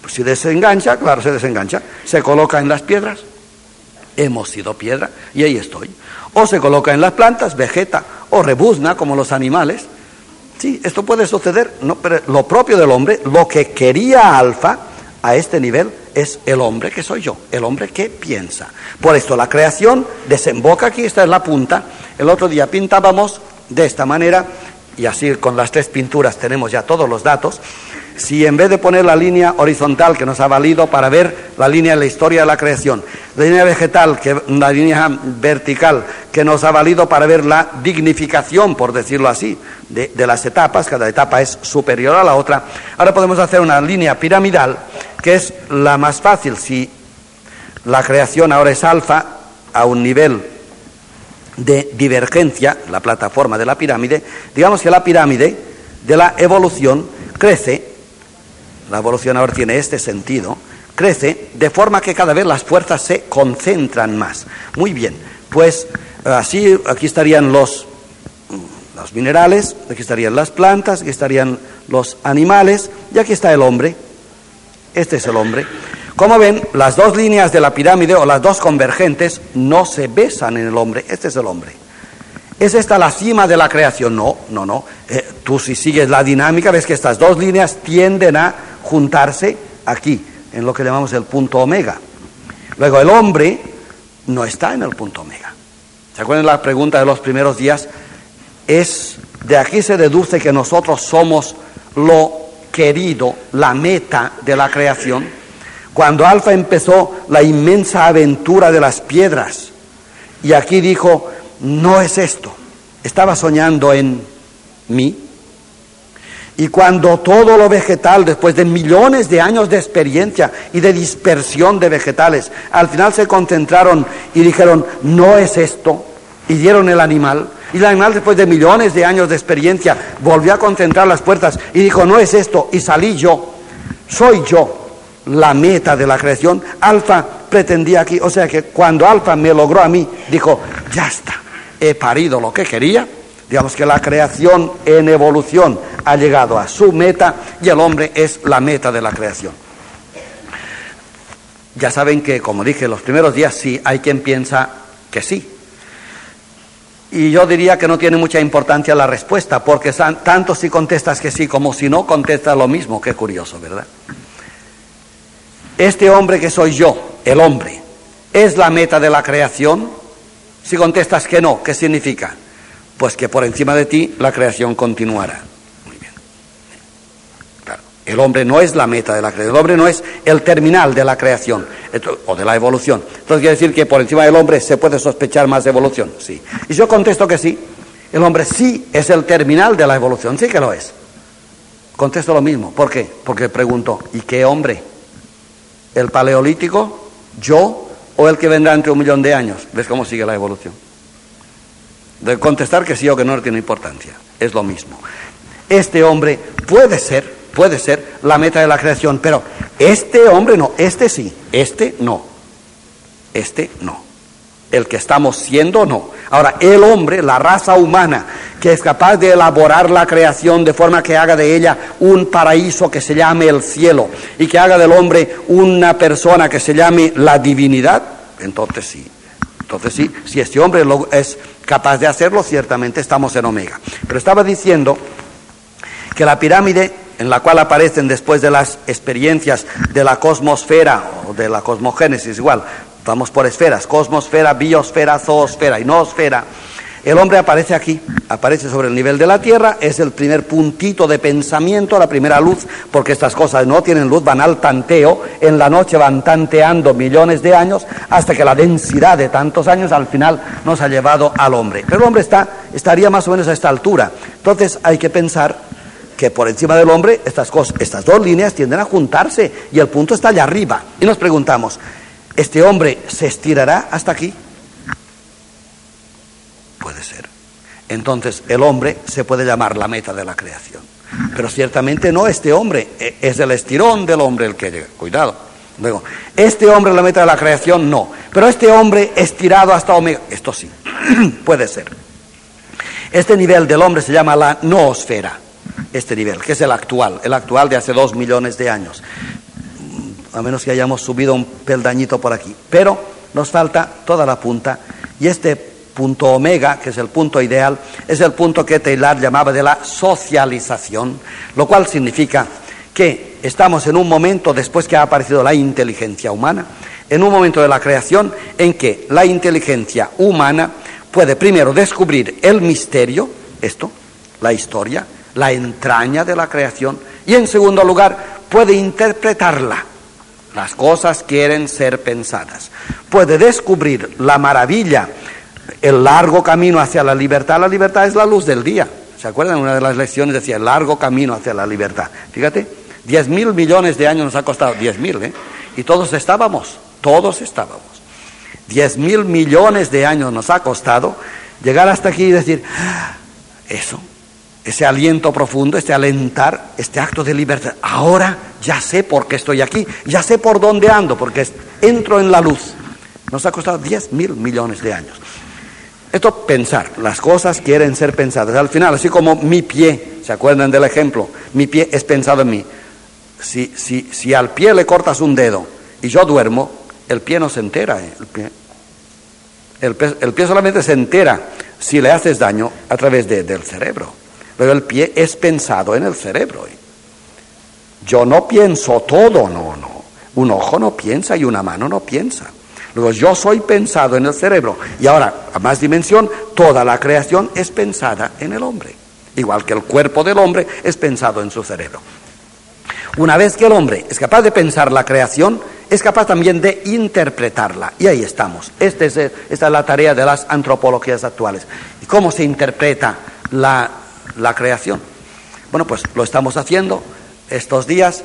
Pues si desengancha, claro, se desengancha, se coloca en las piedras. Hemos sido piedra y ahí estoy. O se coloca en las plantas, vegeta, o rebuzna como los animales. Sí, esto puede suceder, no, pero lo propio del hombre, lo que quería Alfa a este nivel es el hombre que soy yo, el hombre que piensa. Por esto la creación desemboca aquí, esta es la punta. El otro día pintábamos de esta manera, y así con las tres pinturas tenemos ya todos los datos. Si en vez de poner la línea horizontal que nos ha valido para ver la línea de la historia de la creación, la línea vegetal, que, la línea vertical que nos ha valido para ver la dignificación, por decirlo así, de, de las etapas, cada etapa es superior a la otra, ahora podemos hacer una línea piramidal que es la más fácil. Si la creación ahora es alfa a un nivel de divergencia, la plataforma de la pirámide, digamos que la pirámide de la evolución crece, la evolución ahora tiene este sentido, crece de forma que cada vez las fuerzas se concentran más. Muy bien, pues así aquí estarían los, los minerales, aquí estarían las plantas, aquí estarían los animales y aquí está el hombre. Este es el hombre. Como ven, las dos líneas de la pirámide o las dos convergentes no se besan en el hombre. Este es el hombre. ¿Es esta la cima de la creación? No, no, no. Eh, tú si sigues la dinámica ves que estas dos líneas tienden a juntarse aquí, en lo que llamamos el punto omega. Luego el hombre no está en el punto omega. ¿Se acuerdan la pregunta de los primeros días? Es de aquí se deduce que nosotros somos lo querido la meta de la creación, cuando Alfa empezó la inmensa aventura de las piedras, y aquí dijo, no es esto, estaba soñando en mí. Y cuando todo lo vegetal, después de millones de años de experiencia y de dispersión de vegetales, al final se concentraron y dijeron, no es esto, y dieron el animal, y el animal, después de millones de años de experiencia, volvió a concentrar las puertas y dijo, no es esto, y salí yo, soy yo la meta de la creación. Alfa pretendía aquí, o sea que cuando Alfa me logró a mí, dijo, ya está, he parido lo que quería. Digamos que la creación en evolución ha llegado a su meta y el hombre es la meta de la creación. Ya saben que, como dije, los primeros días sí, hay quien piensa que sí, y yo diría que no tiene mucha importancia la respuesta, porque tanto si contestas que sí como si no, contestas lo mismo. Qué curioso, ¿verdad? Este hombre que soy yo, el hombre, ¿es la meta de la creación? Si contestas que no, ¿qué significa? Pues que por encima de ti la creación continuará. El hombre no es la meta de la creación, el hombre no es el terminal de la creación o de la evolución. Entonces quiere decir que por encima del hombre se puede sospechar más evolución, sí. Y yo contesto que sí, el hombre sí es el terminal de la evolución, sí que lo es. Contesto lo mismo, ¿por qué? Porque pregunto, ¿y qué hombre? ¿El paleolítico, yo o el que vendrá entre un millón de años? ¿Ves cómo sigue la evolución? De contestar que sí o que no tiene importancia, es lo mismo. Este hombre puede ser puede ser la meta de la creación, pero este hombre no, este sí, este no, este no. El que estamos siendo no. Ahora, el hombre, la raza humana, que es capaz de elaborar la creación de forma que haga de ella un paraíso que se llame el cielo y que haga del hombre una persona que se llame la divinidad, entonces sí. Entonces sí, si este hombre es capaz de hacerlo, ciertamente estamos en omega. Pero estaba diciendo que la pirámide en la cual aparecen después de las experiencias de la cosmosfera o de la cosmogénesis, igual, vamos por esferas, cosmosfera, biosfera, zoosfera y noosfera. El hombre aparece aquí, aparece sobre el nivel de la Tierra, es el primer puntito de pensamiento, la primera luz, porque estas cosas no tienen luz, van al tanteo, en la noche van tanteando millones de años, hasta que la densidad de tantos años al final nos ha llevado al hombre. Pero el hombre está, estaría más o menos a esta altura. Entonces hay que pensar que por encima del hombre estas, dos líneas tienden a juntarse y el punto está allá arriba. Y nos preguntamos, ¿este hombre se estirará hasta aquí? Puede ser. Entonces el hombre se puede llamar la meta de la creación. Pero ciertamente no este hombre, e, es el estirón del hombre el que llega. Cuidado. Luego, este hombre la meta de la creación no. Pero este hombre estirado hasta omega, esto sí. [clears throat] puede ser. Este nivel del hombre se llama la noosfera, este nivel, que es el actual, el actual de hace dos millones de años, a menos que hayamos subido un peldañito por aquí. Pero nos falta toda la punta y este punto omega, que es el punto ideal, es el punto que Taylor llamaba de la socialización, lo cual significa que estamos en un momento, después que ha aparecido la inteligencia humana, en un momento de la creación en que la inteligencia humana puede primero descubrir el misterio, esto, la historia, la entraña de la creación, y en segundo lugar puede interpretarla. Las cosas quieren ser pensadas. Puede descubrir la maravilla, el largo camino hacia la libertad. La libertad es la luz del día. ¿Se acuerdan? Una de las lecciones decía el largo camino hacia la libertad. Fíjate, diez mil millones de años nos ha costado, diez mil, ¿eh? Y todos estábamos, todos estábamos. Diez mil millones de años nos ha costado llegar hasta aquí y decir, ah, eso, ese aliento profundo, este alentar, este acto de libertad. Ahora ya sé por qué estoy aquí, ya sé por dónde ando, porque entro en la luz. Nos ha costado diez mil millones de años. Esto pensar, las cosas quieren ser pensadas. Al final, así como mi pie, ¿se acuerdan del ejemplo? Mi pie es pensado en mí. Si, si, si al pie le cortas un dedo y yo duermo, el pie no se entera. ¿eh? El, pie. El, pie, solamente se entera si le haces daño a través de, del cerebro. Pero el pie es pensado en el cerebro. Yo no pienso todo, no, no. Un ojo no piensa y una mano no piensa. Luego yo soy pensado en el cerebro. Y ahora, a más dimensión, toda la creación es pensada en el hombre. Igual que el cuerpo del hombre es pensado en su cerebro. Una vez que el hombre es capaz de pensar la creación, es capaz también de interpretarla. Y ahí estamos. Este es, esta es la tarea de las antropologías actuales. ¿Y cómo se interpreta la, la creación? Bueno, pues lo estamos haciendo estos días,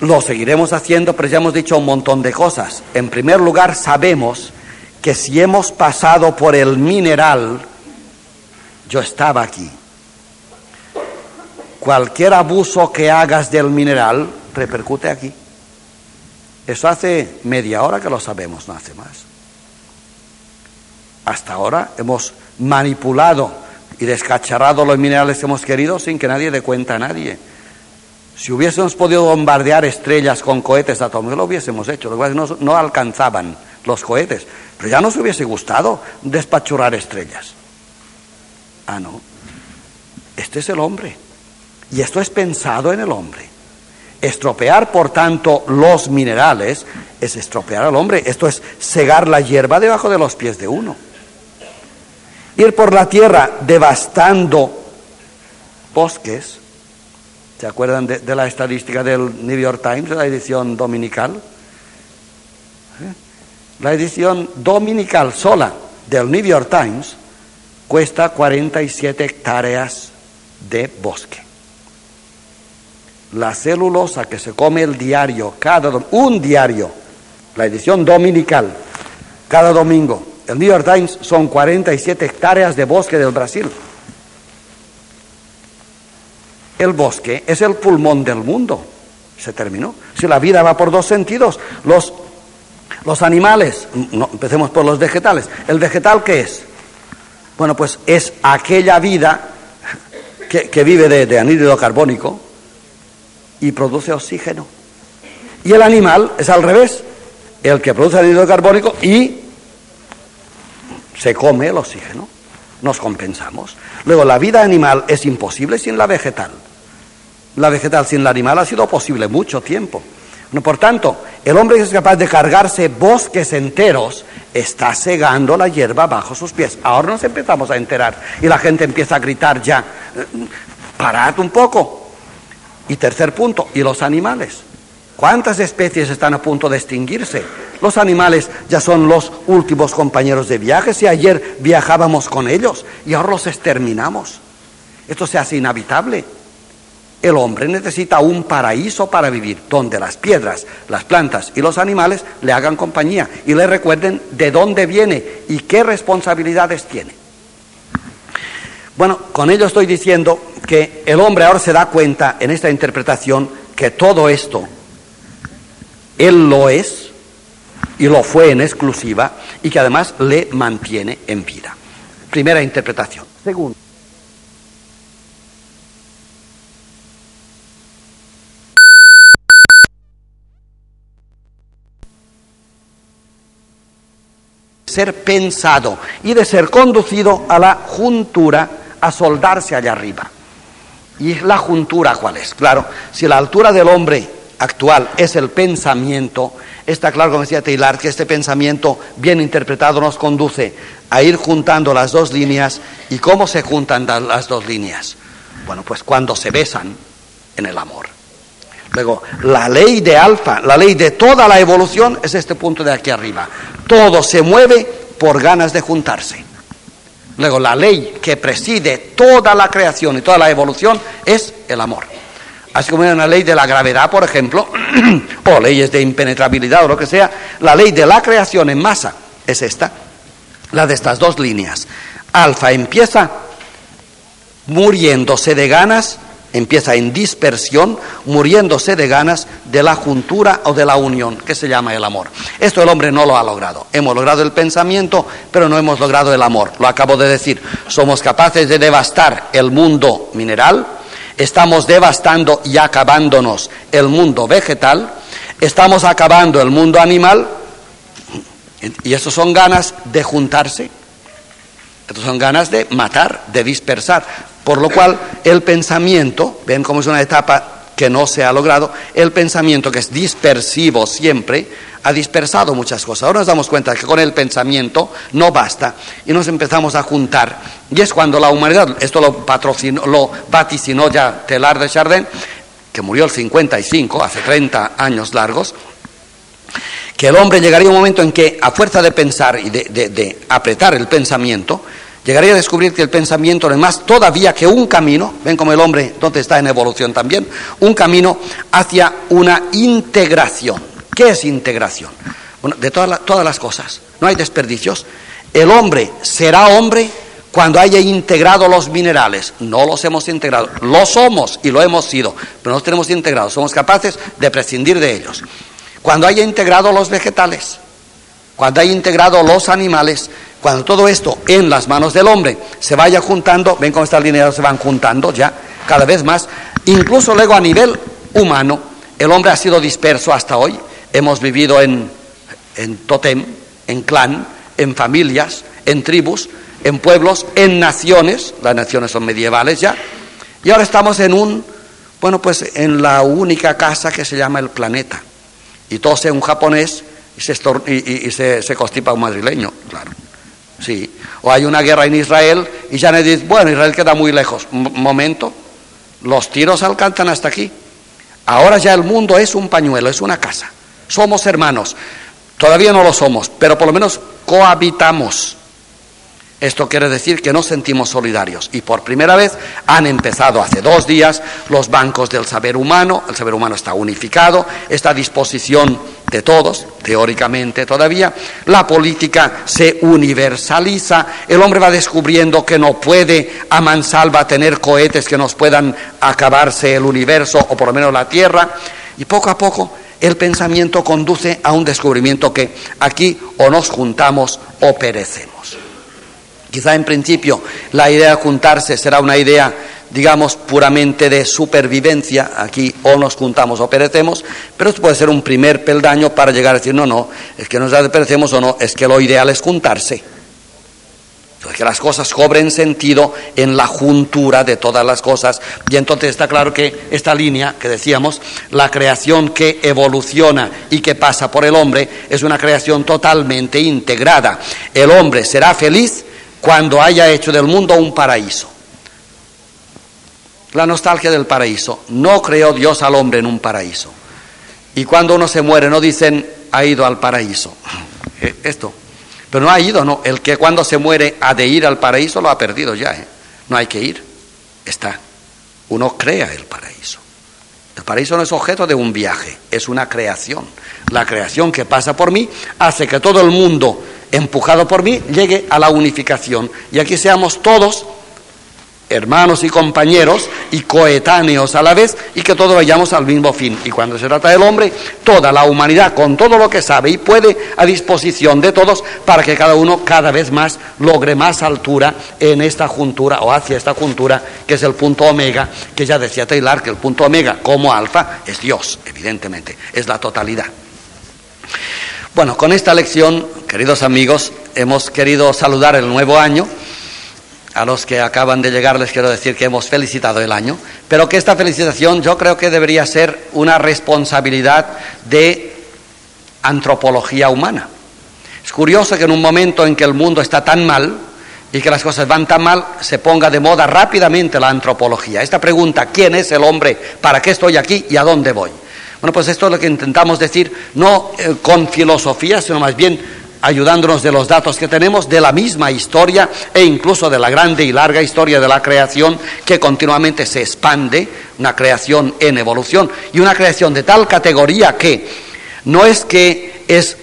lo seguiremos haciendo, pero ya hemos dicho un montón de cosas. En primer lugar, sabemos que si hemos pasado por el mineral, yo estaba aquí. Cualquier abuso que hagas del mineral repercute aquí. Eso hace media hora que lo sabemos, no hace más. Hasta ahora hemos manipulado y descacharrado los minerales que hemos querido sin que nadie dé cuenta a nadie. Si hubiésemos podido bombardear estrellas con cohetes atómicos, lo hubiésemos hecho. No, no alcanzaban los cohetes, pero ya nos hubiese gustado despachurrar estrellas. Ah, no. Este es el hombre. Y esto es pensado en el hombre. Estropear, por tanto, los minerales es estropear al hombre. Esto es cegar la hierba debajo de los pies de uno. Ir por la tierra devastando bosques. ¿Se acuerdan de, la estadística del New York Times, la edición dominical? ¿Eh? La edición dominical sola del New York Times cuesta 47 hectáreas de bosque la celulosa que se come el diario, cada un diario, la edición dominical, cada domingo. El New York Times son 47 hectáreas de bosque del Brasil. El bosque es el pulmón del mundo. Se terminó. Si la vida va por dos sentidos, los, los animales, no, empecemos por los vegetales. ¿El vegetal qué es? Bueno, pues es aquella vida que, vive de, de anhídrido carbónico, y produce oxígeno. Y el animal es al revés, el que produce anhídrido carbónico y se come el oxígeno. Nos compensamos. Luego, la vida animal es imposible sin la vegetal. La vegetal sin la animal ha sido posible mucho tiempo. por tanto, el hombre que es capaz de cargarse bosques enteros está segando la hierba bajo sus pies. Ahora nos empezamos a enterar y la gente empieza a gritar ya, eh, parad un poco, y tercer punto, ¿y los animales? ¿Cuántas especies están a punto de extinguirse? Los animales ya son los últimos compañeros de viaje. Si ayer viajábamos con ellos y ahora los exterminamos. Esto se hace inhabitable. El hombre necesita un paraíso para vivir, donde las piedras, las plantas y los animales le hagan compañía y le recuerden de dónde viene y qué responsabilidades tiene. Bueno, con ello estoy diciendo que el hombre ahora se da cuenta en esta interpretación que todo esto, él lo es y lo fue en exclusiva y que además le mantiene en vida. primera interpretación. Segundo. ser pensado y de ser conducido a la juntura, a soldarse allá arriba. ¿Y la juntura cuál es? Claro, si la altura del hombre actual es el pensamiento, está claro, como decía Taylor, que este pensamiento bien interpretado nos conduce a ir juntando las dos líneas. ¿Y cómo se juntan las dos líneas? Bueno, pues cuando se besan en el amor. Luego, la ley de alfa, la ley de toda la evolución es este punto de aquí arriba. Todo se mueve por ganas de juntarse. Luego, la ley que preside toda la creación y toda la evolución es el amor. Así como hay una ley de la gravedad, por ejemplo, [clears throat] o leyes de impenetrabilidad o lo que sea, la ley de la creación en masa es esta, la de estas dos líneas. Alfa empieza muriéndose de ganas empieza en dispersión, muriéndose de ganas de la juntura o de la unión, que se llama el amor. Esto el hombre no lo ha logrado. Hemos logrado el pensamiento, pero no hemos logrado el amor. Lo acabo de decir. Somos capaces de devastar el mundo mineral, estamos devastando y acabándonos el mundo vegetal, estamos acabando el mundo animal, y eso son ganas de juntarse, estas son ganas de matar, de dispersar. Por lo cual el pensamiento, ven cómo es una etapa que no se ha logrado, el pensamiento que es dispersivo siempre, ha dispersado muchas cosas. Ahora nos damos cuenta que con el pensamiento no basta y nos empezamos a juntar. Y es cuando la humanidad, esto lo, patrocinó, lo vaticinó ya Telar de Chardin, que murió el 55, hace 30 años largos, que el hombre llegaría a un momento en que, a fuerza de pensar y de apretar el pensamiento, llegaría a descubrir que el pensamiento no es más todavía que un camino, ven como el hombre entonces está en evolución también, un camino hacia una integración. ¿Qué es integración? Bueno, de todas, todas las cosas, no hay desperdicios. El hombre será hombre cuando haya integrado los minerales. No los hemos integrado, lo somos y lo hemos sido, pero no los tenemos integrados, somos capaces de prescindir de ellos. Cuando haya integrado los vegetales, cuando haya integrado los animales, cuando todo esto en las manos del hombre se vaya juntando, ven cómo estas líneas se van juntando ya cada vez más, incluso luego a nivel humano, el hombre ha sido disperso hasta hoy, hemos vivido en, en totem, en clan, en familias, en tribus, en pueblos, en naciones, las naciones son medievales ya, y ahora estamos en un, bueno, pues en la única casa que se llama el planeta, y todo sea un japonés y se, y, se, se constipa un madrileño, claro. Sí. O hay una guerra en Israel y ya me dice, bueno, Israel queda muy lejos. momento, los tiros alcanzan hasta aquí. Ahora ya el mundo es un pañuelo, es una casa. Somos hermanos. Todavía no lo somos, pero por lo menos cohabitamos. Esto quiere decir que nos sentimos solidarios y por primera vez han empezado hace dos días los bancos del saber humano, el saber humano está unificado, está a disposición de todos, teóricamente todavía, la política se universaliza, el hombre va descubriendo que no puede a mansalva tener cohetes que nos puedan acabarse el universo o por lo menos la Tierra. Y poco a poco el pensamiento conduce a un descubrimiento que aquí o nos juntamos o perecemos. Quizá en principio la idea de juntarse será una idea, digamos, puramente de supervivencia, aquí o nos juntamos o perecemos, pero esto puede ser un primer peldaño para llegar a decir, no, no, es que nos perecemos o no, es que lo ideal es juntarse. Que las cosas cobren sentido en la juntura de todas las cosas. Y entonces está claro que esta línea que decíamos, la creación que evoluciona y que pasa por el hombre, es una creación totalmente integrada. El hombre será feliz cuando haya hecho del mundo un paraíso. La nostalgia del paraíso. No creó Dios al hombre en un paraíso. Y cuando uno se muere no dicen ha ido al paraíso. [laughs] Eh, esto. Pero no ha ido, no. El que cuando se muere ha de ir al paraíso lo ha perdido ya. ¿eh? No hay que ir. Está. Uno crea el paraíso. Paraíso no es objeto de un viaje, es una creación. La creación que pasa por mí hace que todo el mundo empujado por mí, llegue a la unificación y aquí seamos todos hermanos y compañeros y coetáneos a la vez y que todos vayamos al mismo fin. Y cuando se trata del hombre, toda la humanidad con todo lo que sabe y puede a disposición de todos para que cada uno cada vez más logre más altura en esta juntura o hacia esta juntura que es el punto omega, que ya decía Taylor que el punto omega como alfa es Dios, evidentemente, es la totalidad. Bueno, con esta lección, queridos amigos, hemos querido saludar el nuevo año a los que acaban de llegar les quiero decir que hemos felicitado el año, pero que esta felicitación yo creo que debería ser una responsabilidad de antropología humana. Es curioso que en un momento en que el mundo está tan mal y que las cosas van tan mal, se ponga de moda rápidamente la antropología. Esta pregunta, ¿quién es el hombre? ¿Para qué estoy aquí? ¿Y a dónde voy? Bueno, pues esto es lo que intentamos decir, no eh, con filosofía, sino más bien ayudándonos de los datos que tenemos, de la misma historia e incluso de la grande y larga historia de la creación que continuamente se expande, una creación en evolución y una creación de tal categoría que no es que es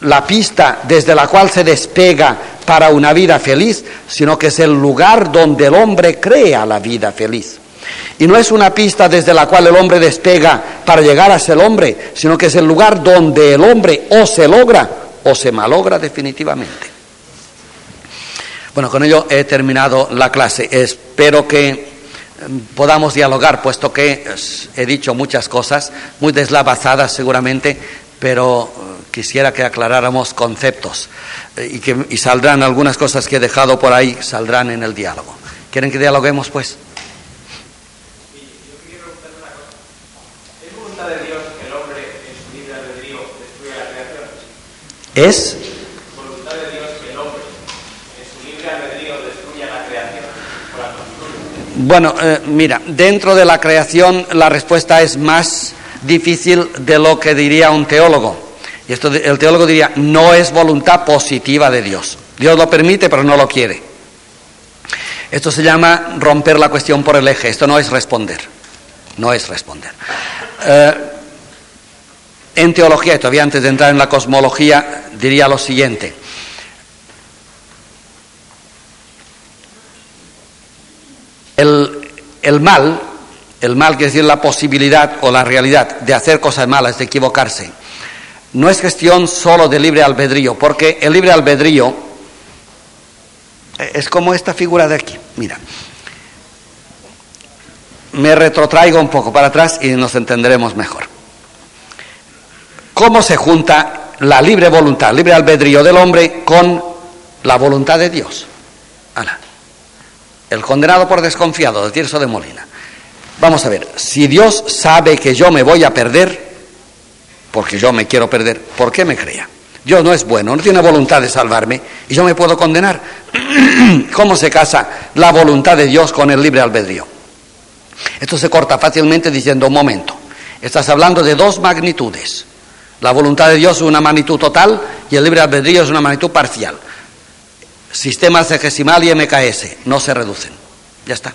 la pista desde la cual se despega para una vida feliz, sino que es el lugar donde el hombre crea la vida feliz. Y no es una pista desde la cual el hombre despega para llegar a ser hombre, sino que es el lugar donde el hombre o se logra o se malogra definitivamente. Bueno, con ello he terminado la clase. Espero que em, podamos dialogar, puesto que he dicho muchas cosas, muy deslavazadas seguramente, pero eh, quisiera que aclaráramos conceptos eh, y, que, y saldrán algunas cosas que he dejado por ahí, saldrán en el diálogo. ¿Quieren que dialoguemos, pues? Es voluntad de Dios que el hombre en su libre albedrío destruya la creación Bueno, eh, mira, dentro de la creación la respuesta es más difícil de lo que diría un teólogo. Y esto el teólogo diría, no es voluntad positiva de Dios. Dios lo permite, pero no lo quiere. Esto se llama romper la cuestión por el eje. Esto no es responder. No es responder. Eh, en teología, todavía antes de entrar en la cosmología, diría lo siguiente. El, mal, el mal quiere decir la posibilidad o la realidad de hacer cosas malas, de equivocarse, no es cuestión solo de libre albedrío, porque el libre albedrío es como esta figura de aquí. Mira, me retrotraigo un poco para atrás y nos entenderemos mejor. ¿Cómo se junta la libre voluntad, libre albedrío del hombre con la voluntad de Dios? El condenado por desconfiado de Tirso de Molina. Vamos a ver, si Dios sabe que yo me voy a perder, porque yo me quiero perder, ¿por qué me crea? Dios no es bueno, no tiene voluntad de salvarme y yo me puedo condenar. [clears throat] ¿Cómo se casa la voluntad de Dios con el libre albedrío? Esto se corta fácilmente diciendo, un momento, estás hablando de dos magnitudes. La voluntad de Dios es una magnitud total y el libre albedrío es una magnitud parcial. Sistemas decesimal y MKS no se reducen. Ya está.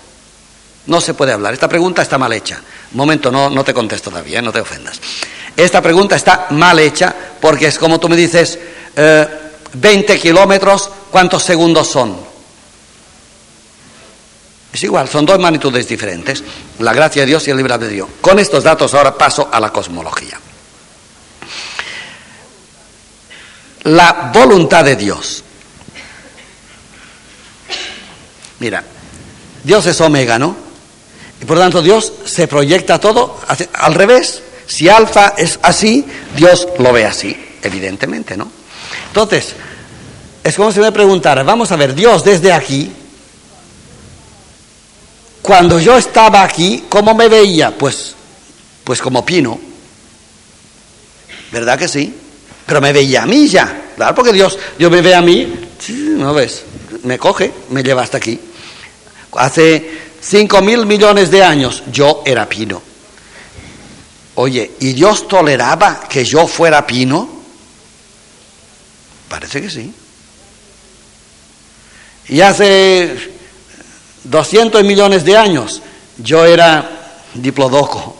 No se puede hablar. Esta pregunta está mal hecha. Momento, no, no te contesto todavía, no te ofendas. Esta pregunta está mal hecha porque es como tú me dices, 20 eh, kilómetros, ¿cuántos segundos son? Es igual, son dos magnitudes diferentes, la gracia de Dios y el libre albedrío. Con estos datos ahora paso a la cosmología. La voluntad de Dios. Mira, Dios es omega, ¿no? Y por lo tanto Dios se proyecta todo al revés. Si alfa es así, Dios lo ve así, evidentemente, ¿no? Entonces, es como si me preguntara, vamos a ver, Dios desde aquí, cuando yo estaba aquí, ¿cómo me veía? Pues, pues como pino. ¿Verdad que sí? Pero me veía a mí ya, claro, porque Dios, Dios me ve a mí, no ves, me coge, me lleva hasta aquí. Hace cinco mil millones de años yo era pino. Oye, ¿y Dios toleraba que yo fuera pino? Parece que sí. Y hace 200 millones de años yo era diplodoco.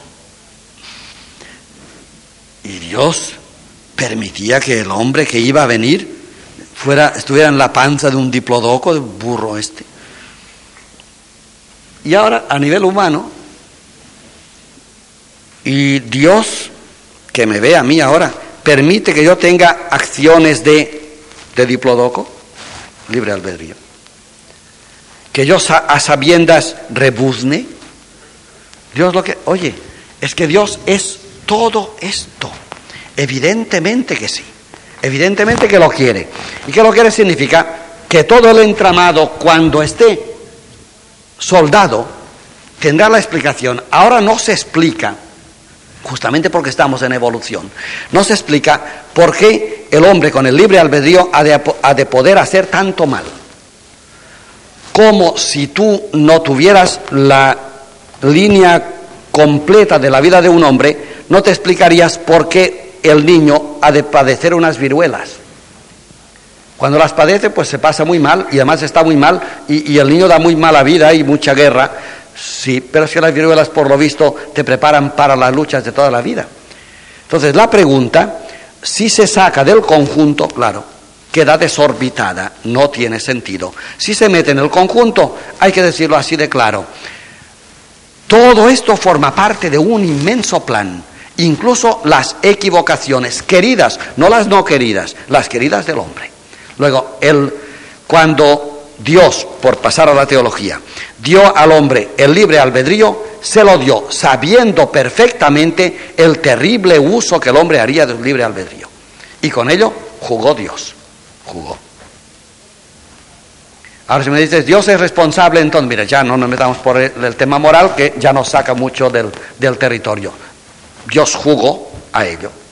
Y Dios permitía que el hombre que iba a venir fuera, estuviera en la panza de un diplodoco, de burro este. Y ahora, a nivel humano, y Dios, que me ve a mí ahora, permite que yo tenga acciones de, de diplodoco, libre albedrío. Que yo a sabiendas rebuzne. Dios lo que, oye, es que Dios es todo esto. Evidentemente que sí. Evidentemente que lo quiere. ¿Y que lo quiere significa? Que todo el entramado, cuando esté soldado, tendrá la explicación. Ahora no se explica, justamente porque estamos en evolución, no se explica por qué el hombre con el libre albedrío ha de, ha de poder hacer tanto mal. Como si tú no tuvieras la línea completa de la vida de un hombre, no te explicarías por qué el niño ha de padecer unas viruelas. Cuando las padece, pues se pasa muy mal y además está muy mal y, el niño da muy mala vida y mucha guerra. Sí, pero si las viruelas, por lo visto, te preparan para las luchas de toda la vida. Entonces, la pregunta, si se saca del conjunto, claro, queda desorbitada, no tiene sentido. Si se mete en el conjunto, hay que decirlo así de claro. Todo esto forma parte de un inmenso plan incluso las equivocaciones queridas, no las no queridas, las queridas del hombre. Luego, él, cuando Dios, por pasar a la teología, dio al hombre el libre albedrío, se lo dio sabiendo perfectamente el terrible uso que el hombre haría del libre albedrío. Y con ello jugó Dios, jugó. Ahora si me dices, Dios es responsable, entonces, mira, ya no nos metamos por el, tema moral, que ya nos saca mucho del, del territorio. Dios jugó a ello.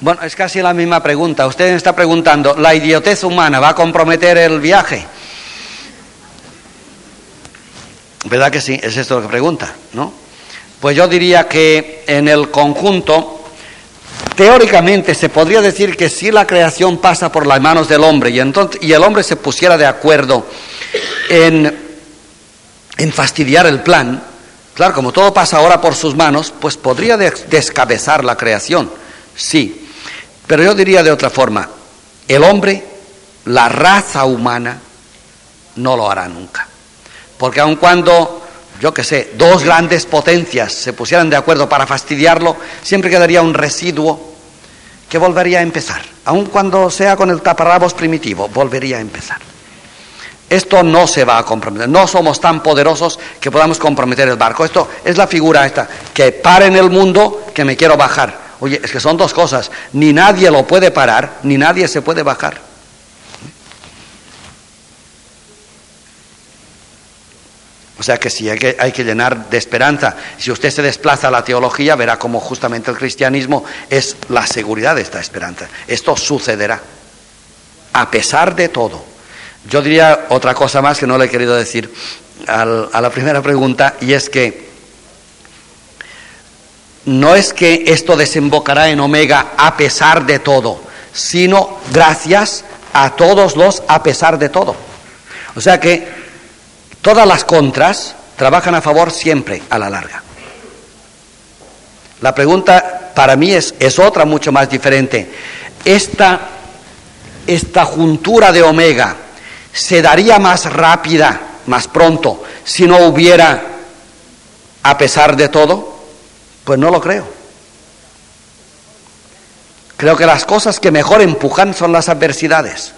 Bueno, es casi la misma pregunta. Usted me está preguntando, ¿la idiotez humana va a comprometer el viaje? ¿Verdad que sí? Es esto lo que pregunta, ¿no? Pues yo diría que en el conjunto, teóricamente se podría decir que si la creación pasa por las manos del hombre y, entonces, y el hombre se pusiera de acuerdo en, en fastidiar el plan, claro, como todo pasa ahora por sus manos, pues podría descabezar la creación, sí. Pero yo diría de otra forma, el hombre, la raza humana, no lo hará nunca. Porque aun cuando, yo qué sé, dos grandes potencias se pusieran de acuerdo para fastidiarlo, siempre quedaría un residuo que volvería a empezar. Aun cuando sea con el taparrabos primitivo, volvería a empezar. Esto no se va a comprometer. No somos tan poderosos que podamos comprometer el barco. Esto es la figura esta, que pare en el mundo que me quiero bajar. Oye, es que son dos cosas. Ni nadie lo puede parar, ni nadie se puede bajar. O sea que sí, hay que, llenar de esperanza. Si usted se desplaza a la teología, verá cómo justamente el cristianismo es la seguridad de esta esperanza. Esto sucederá, a pesar de todo. Yo diría otra cosa más que no le he querido decir a la primera pregunta, y es que no es que esto desembocará en omega a pesar de todo, sino gracias a todos los a pesar de todo. O sea que todas las contras trabajan a favor siempre a la larga. La pregunta para mí es, es otra mucho más diferente. Esta, esta juntura de omega se daría más rápida, más pronto, si no hubiera a pesar de todo. Pues no lo creo. Creo que las cosas que mejor empujan son las adversidades.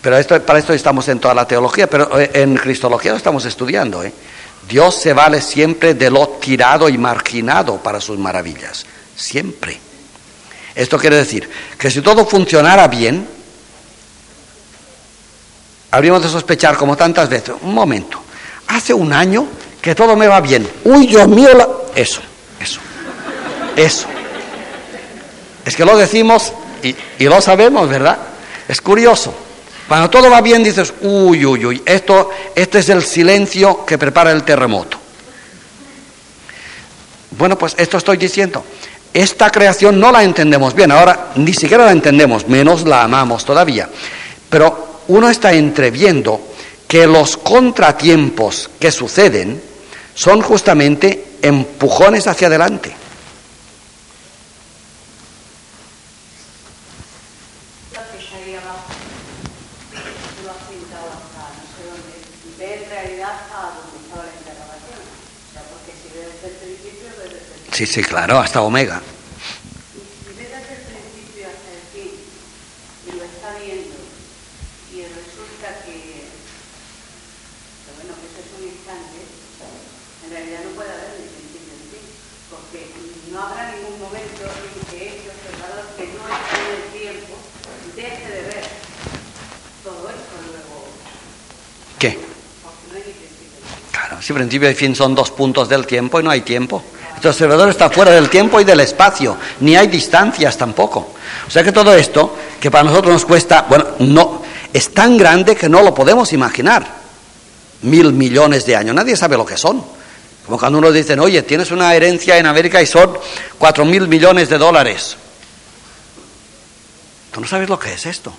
Pero esto, para esto estamos en toda la teología, pero eh, en Cristología lo estamos estudiando. ¿eh? Dios se vale siempre de lo tirado y marginado para sus maravillas. Siempre. Esto quiere decir que si todo funcionara bien, habríamos de sospechar como tantas veces, un momento, hace un año que todo me va bien. Uy, Dios mío, eso, eso, eso. Es que lo decimos y, lo sabemos, ¿verdad? Es curioso. Cuando todo va bien dices, uy, uy, uy, esto, este es el silencio que prepara el terremoto. Bueno, pues esto estoy diciendo. Esta creación no la entendemos bien, ahora ni siquiera la entendemos, menos la amamos todavía. Pero uno está entreviendo que los contratiempos que suceden son justamente empujones hacia adelante. Sí, sí, claro, hasta Omega. Y si ves desde el principio hasta el fin y lo está viendo y resulta que, que bueno, que eso es un instante, en realidad no puede haber ni principio ni fin, porque no habrá ningún momento en que ese observador que no está en el tiempo deje de ver todo esto luego. ¿Qué? Claro, si principio y fin son dos puntos del tiempo y no hay tiempo. Este observador está fuera del tiempo y del espacio, ni hay distancias tampoco. O sea que todo esto, que para nosotros nos cuesta, bueno, no, es tan grande que no lo podemos imaginar. Mil millones de años, nadie sabe lo que son. Como cuando uno dice, oye, tienes una herencia en América y son cuatro mil millones de dólares. Tú no sabes lo que es esto.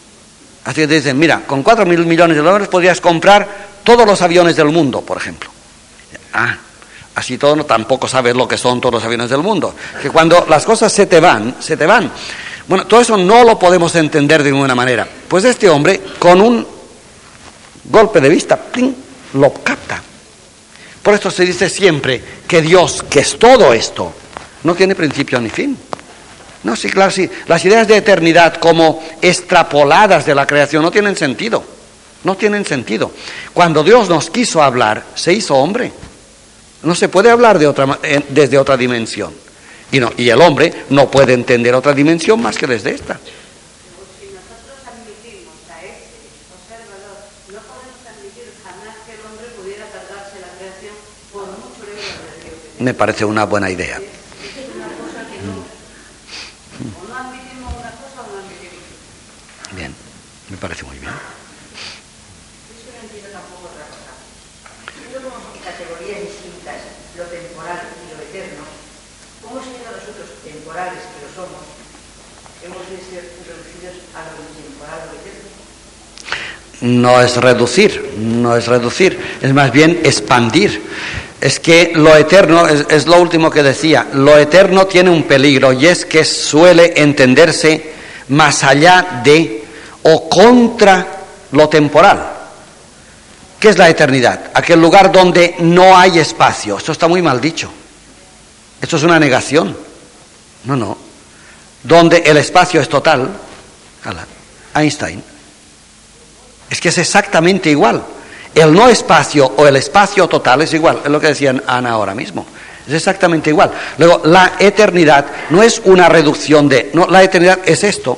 Así que dicen, mira, con cuatro mil millones de dólares podrías comprar todos los aviones del mundo, por ejemplo. Ah, así todo no, tampoco sabes lo que son todos los aviones del mundo. Que cuando las cosas se te van, se te van. Bueno, todo eso no lo podemos entender de ninguna manera. Pues este hombre, con un golpe de vista, ¡pling! lo capta. Por esto se dice siempre que Dios, que es todo esto, no tiene principio ni fin. No, sí, claro, sí. Las ideas de eternidad como extrapoladas de la creación no tienen sentido. No tienen sentido. Cuando Dios nos quiso hablar, se hizo hombre. No se puede hablar de otra, eh, desde otra dimensión. Y, no, y el hombre no puede entender otra dimensión más que desde esta. Pero si nosotros admitimos a ese observador, no podemos admitir jamás que el hombre pudiera cargarse la creación por mucho libre albedrío que tenga. Me parece una buena idea. Esa es una cosa que no. O no admitimos una cosa o no admitimos otra. Bien, me parece muy bien. Eso no entiendo tampoco otra cosa. Nosotros somos categorías distintas, lo temporal y lo eterno. ¿Cómo siendo nosotros temporales que lo somos, hemos de ser reducidos a lo temporal o eterno? No es reducir, no es reducir, es más bien expandir. Es que lo eterno, es, es lo último que decía, lo eterno tiene un peligro y es que suele entenderse más allá de o contra lo temporal. ¿Qué es la eternidad? Aquel lugar donde no hay espacio. Esto está muy mal dicho. Esto es una negación. No, no. Donde el espacio es total. Einstein. Es que es exactamente igual. El no espacio o el espacio total es igual. Es lo que decía Ana ahora mismo. Es exactamente igual. Luego, la eternidad no es una reducción de... No, la eternidad es esto.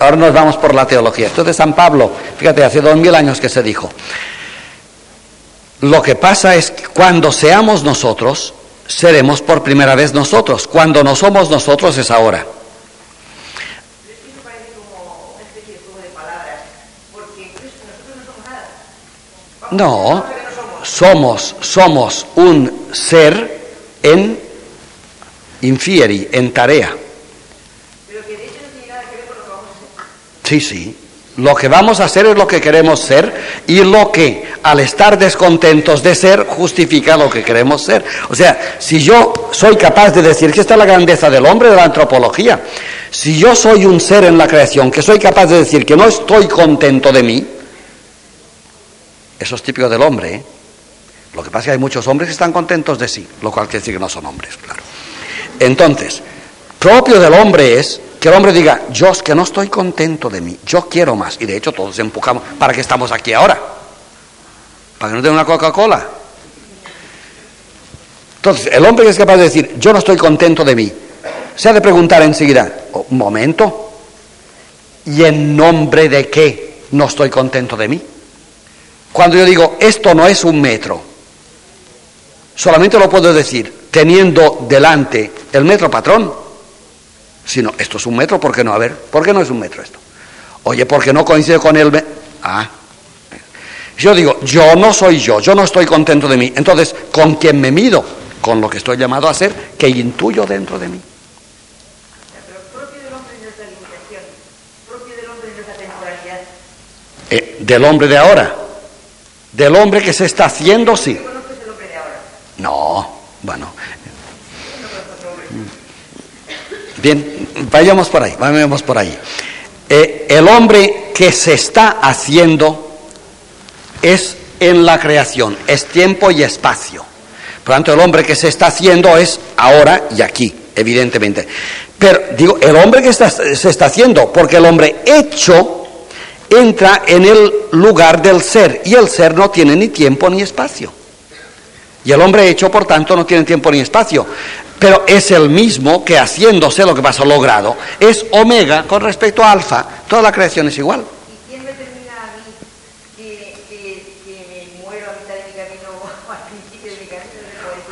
Ahora nos vamos por la teología. Esto San Pablo. Fíjate, hace dos mil años que se dijo. Lo que pasa es que cuando seamos nosotros, seremos por primera vez nosotros. Cuando no somos nosotros es ahora. No somos, somos un ser en infieri, en tarea. Pero que de hecho no tiene nada que ver con lo que vamos a hacer. Sí, sí. Lo que vamos a hacer es lo que queremos ser y lo que al estar descontentos de ser justifica lo que queremos ser. O sea, si yo soy capaz de decir que esta es la grandeza del hombre de la antropología, si yo soy un ser en la creación que soy capaz de decir que no estoy contento de mí, eso es típico del hombre. ¿eh? Lo que pasa es que hay muchos hombres que están contentos de sí, lo cual quiere decir que no son hombres, claro. Entonces, propio del hombre es que el hombre diga, yo es que no estoy contento de mí, yo quiero más. Y de hecho todos empujamos, ¿para qué estamos aquí ahora? para que no tenga una Coca-Cola. Entonces, el hombre que es capaz de decir, yo no estoy contento de mí, se ha de preguntar enseguida, oh, un momento, ¿y en nombre de qué no estoy contento de mí? Cuando yo digo, esto no es un metro, solamente lo puedo decir teniendo delante el metro patrón, sino, esto es un metro, ¿por qué no? A ver, ¿por qué no es un metro esto? Oye, porque no coincide con el... Ah, yo digo, yo no soy yo, yo no estoy contento de mí. Entonces, ¿con quién me mido? con lo que estoy llamado a ser, que intuyo dentro de mí. Pero propio del hombre no es la limitación, propio del hombre no es la temporalidad. Eh, del hombre de ahora, del hombre que se está haciendo, sí. No, bueno. Bien, vayamos por ahí, vayamos por ahí. Eh, el hombre que se está haciendo es en la creación, es tiempo y espacio. Por tanto, el hombre que se está haciendo es ahora y aquí, evidentemente. Pero digo, el hombre que se está haciendo, porque el hombre hecho entra en el lugar del ser y el ser no tiene ni tiempo ni espacio. Y el hombre hecho, por tanto, no tiene tiempo ni espacio. Pero es el mismo que haciéndose lo que pasa logrado. Es omega con respecto a alfa. Toda la creación es igual.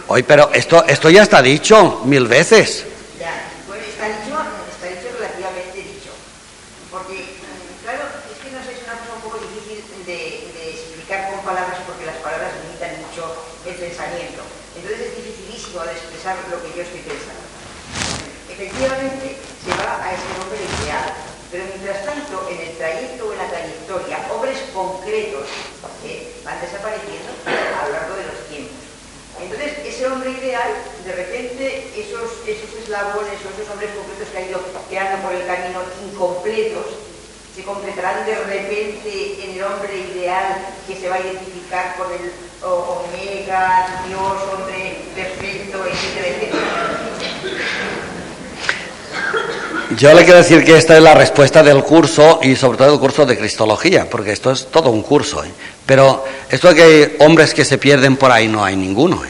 Hoy, pero esto, esto ya está dicho mil veces. Ya, pues está dicho, está dicho relativamente dicho. Porque, claro, es que no sé, es una cosa un poco difícil de, de explicar con palabras porque las palabras limitan mucho el pensamiento. Entonces es dificilísimo de expresar lo que yo estoy pensando. Efectivamente, se va a ese nombre ideal, pero mientras tanto, en el trayecto o en la trayectoria, hombres concretos eh, van desapareciendo a lo largo de los entonces, ese hombre ideal, de repente, esos, esos eslabones o esos hombres concretos que han ido quedando por el camino incompletos, se completarán de repente en el hombre ideal que se va a identificar con el omega, Dios, hombre perfecto, etcétera, etcétera. Yo le quiero decir que esta es la respuesta del curso y sobre todo del curso de Cristología, porque esto es todo un curso. ¿eh? Pero esto de que hay hombres que se pierden por ahí, no hay ninguno. ¿eh?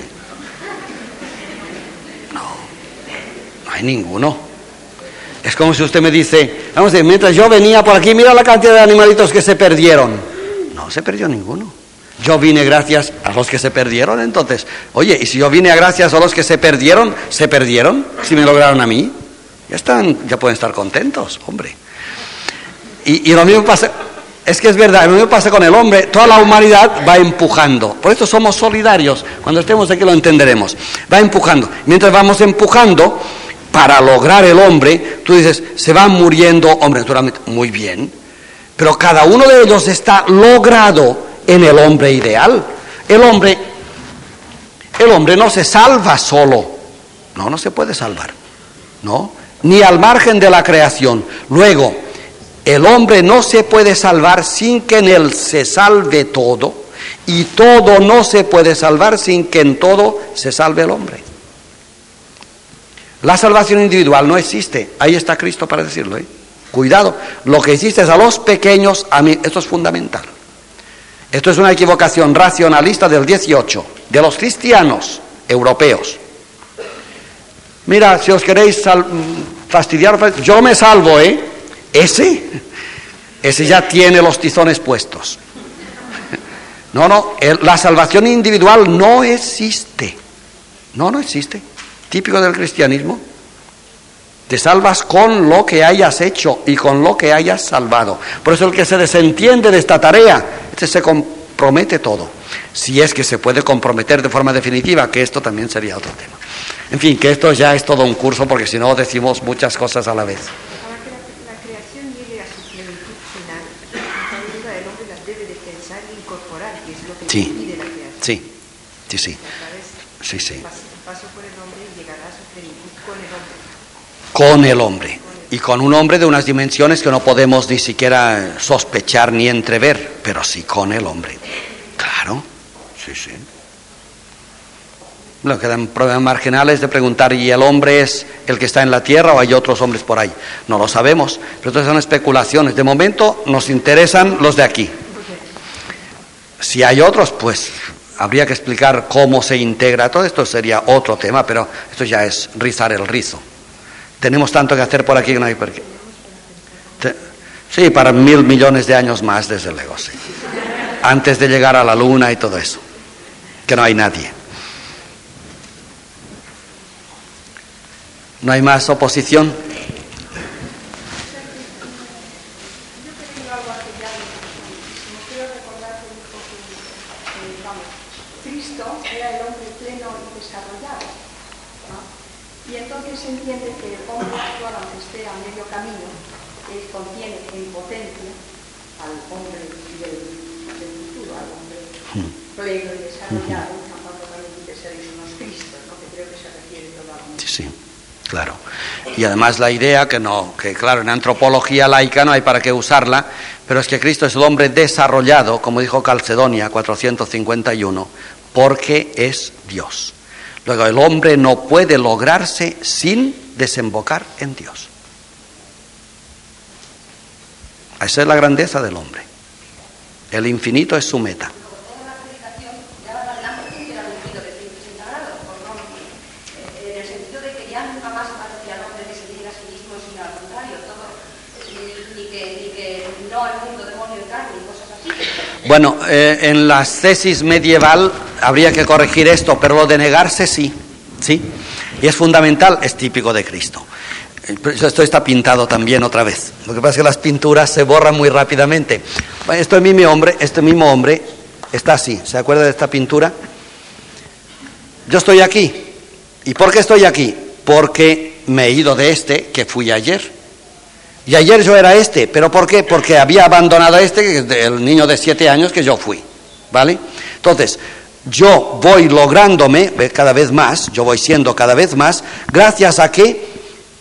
No, no hay ninguno. Es como si usted me dice, vamos a decir, mientras yo venía por aquí, mira la cantidad de animalitos que se perdieron. No se perdió ninguno. Yo vine gracias a los que se perdieron, entonces, oye, y si yo vine a gracias a los que se perdieron, ¿se perdieron? Si me lograron a mí, ya están, ya pueden estar contentos, hombre. Y, lo mismo pasa, es que es verdad, lo mismo pasa con el hombre, toda la humanidad va empujando. Por eso somos solidarios, cuando estemos aquí lo entenderemos. Va empujando. Mientras vamos empujando, para lograr el hombre, tú dices, se van muriendo, hombre, naturalmente, muy bien, pero cada uno de ellos está logrado en el hombre ideal. El hombre, el hombre no se salva solo, no, no se puede salvar, no, ni al margen de la creación. Luego, el hombre no se puede salvar sin que en él se salve todo y todo no se puede salvar sin que en todo se salve el hombre. La salvación individual no existe. Ahí está Cristo para decirlo. ¿eh? Cuidado, lo que existe es a los pequeños, a mí, esto es fundamental. Esto es una equivocación racionalista del 18, de los cristianos europeos. Mira, si os queréis fastidiar, yo me salvo, ¿eh? Ese, ese ya tiene los tizones puestos. No, no, la salvación individual no existe. No, no existe. Típico del cristianismo. Te salvas con lo que hayas hecho y con lo que hayas salvado. Por eso el que se desentiende de esta tarea, este se compromete todo. Si es que se puede comprometer de forma definitiva, que esto también sería otro tema. En fin, que esto ya es todo un curso porque si no decimos muchas cosas a la vez. Sí, sí, sí, sí. Sí, sí. Con el hombre. Y con un hombre de unas dimensiones que no podemos ni siquiera sospechar ni entrever, pero sí con el hombre. Claro, sí, sí. Lo que dan pruebas marginales de preguntar, ¿y el hombre es el que está en la tierra o hay otros hombres por ahí? No lo sabemos, pero todas son especulaciones. De momento nos interesan los de aquí. Si hay otros, pues habría que explicar cómo se integra. Todo esto sería otro tema, pero esto ya es rizar el rizo. Tenemos tanto que hacer por aquí que no hay por qué. Sí, para mil millones de años más, desde luego, sí. Antes de llegar a la luna y todo eso. Que no hay nadie. ¿No hay más oposición? Y además la idea que no, que claro, en antropología laica no hay para qué usarla, pero es que Cristo es el hombre desarrollado, como dijo Calcedonia 451, porque es Dios. Luego el hombre no puede lograrse sin desembocar en Dios. Esa es la grandeza del hombre. El infinito es su meta. Bueno, eh, en la tesis medieval habría que corregir esto, pero lo de negarse sí, sí. Y es fundamental, es típico de Cristo. Eh, esto está pintado también otra vez. Lo que pasa es que las pinturas se borran muy rápidamente. Este mismo hombre, este mismo hombre está así. ¿Se acuerda de esta pintura? Yo estoy aquí. ¿Y por qué estoy aquí? Porque me he ido de este que fui ayer. Y ayer yo era este, ¿pero por qué? Porque había abandonado a este, el niño de siete años que yo fui, ¿vale? Entonces, yo voy lográndome cada vez más, yo voy siendo cada vez más, gracias a que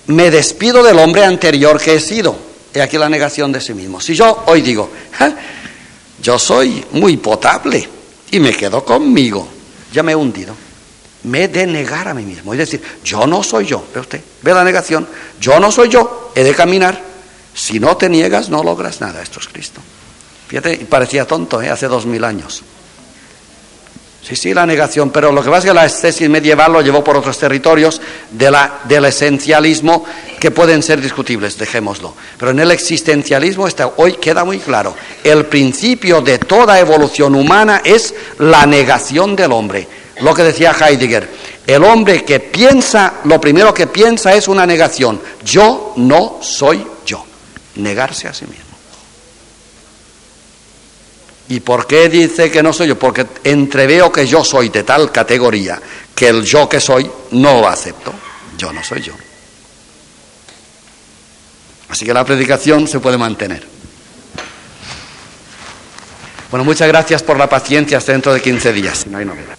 me despido del hombre anterior que he sido. Y aquí la negación de sí mismo. Si yo hoy digo, yo soy muy potable y me quedo conmigo, ya me he hundido. Me he de negar a mí mismo. Es decir, yo no soy yo. ¿Ve usted? ¿Ve la negación? Yo no soy yo. He de caminar si no te niegas, no logras nada. Esto es Cristo. Fíjate, parecía tonto, ¿eh? hace dos mil años. Sí, sí, la negación, pero lo que pasa es que la tesis medieval lo llevó por otros territorios de la, del esencialismo que pueden ser discutibles, dejémoslo. Pero en el existencialismo está, hoy queda muy claro, el principio de toda evolución humana es la negación del hombre. Lo que decía Heidegger, el hombre que piensa, lo primero que piensa es una negación. Yo no soy negarse a sí mismo. ¿Y por qué dice que no soy yo? Porque entreveo que yo soy de tal categoría que el yo que soy no lo acepto. Yo no soy yo. Así que la predicación se puede mantener. Bueno, muchas gracias por la paciencia hasta dentro de 15 días, si no hay novedad.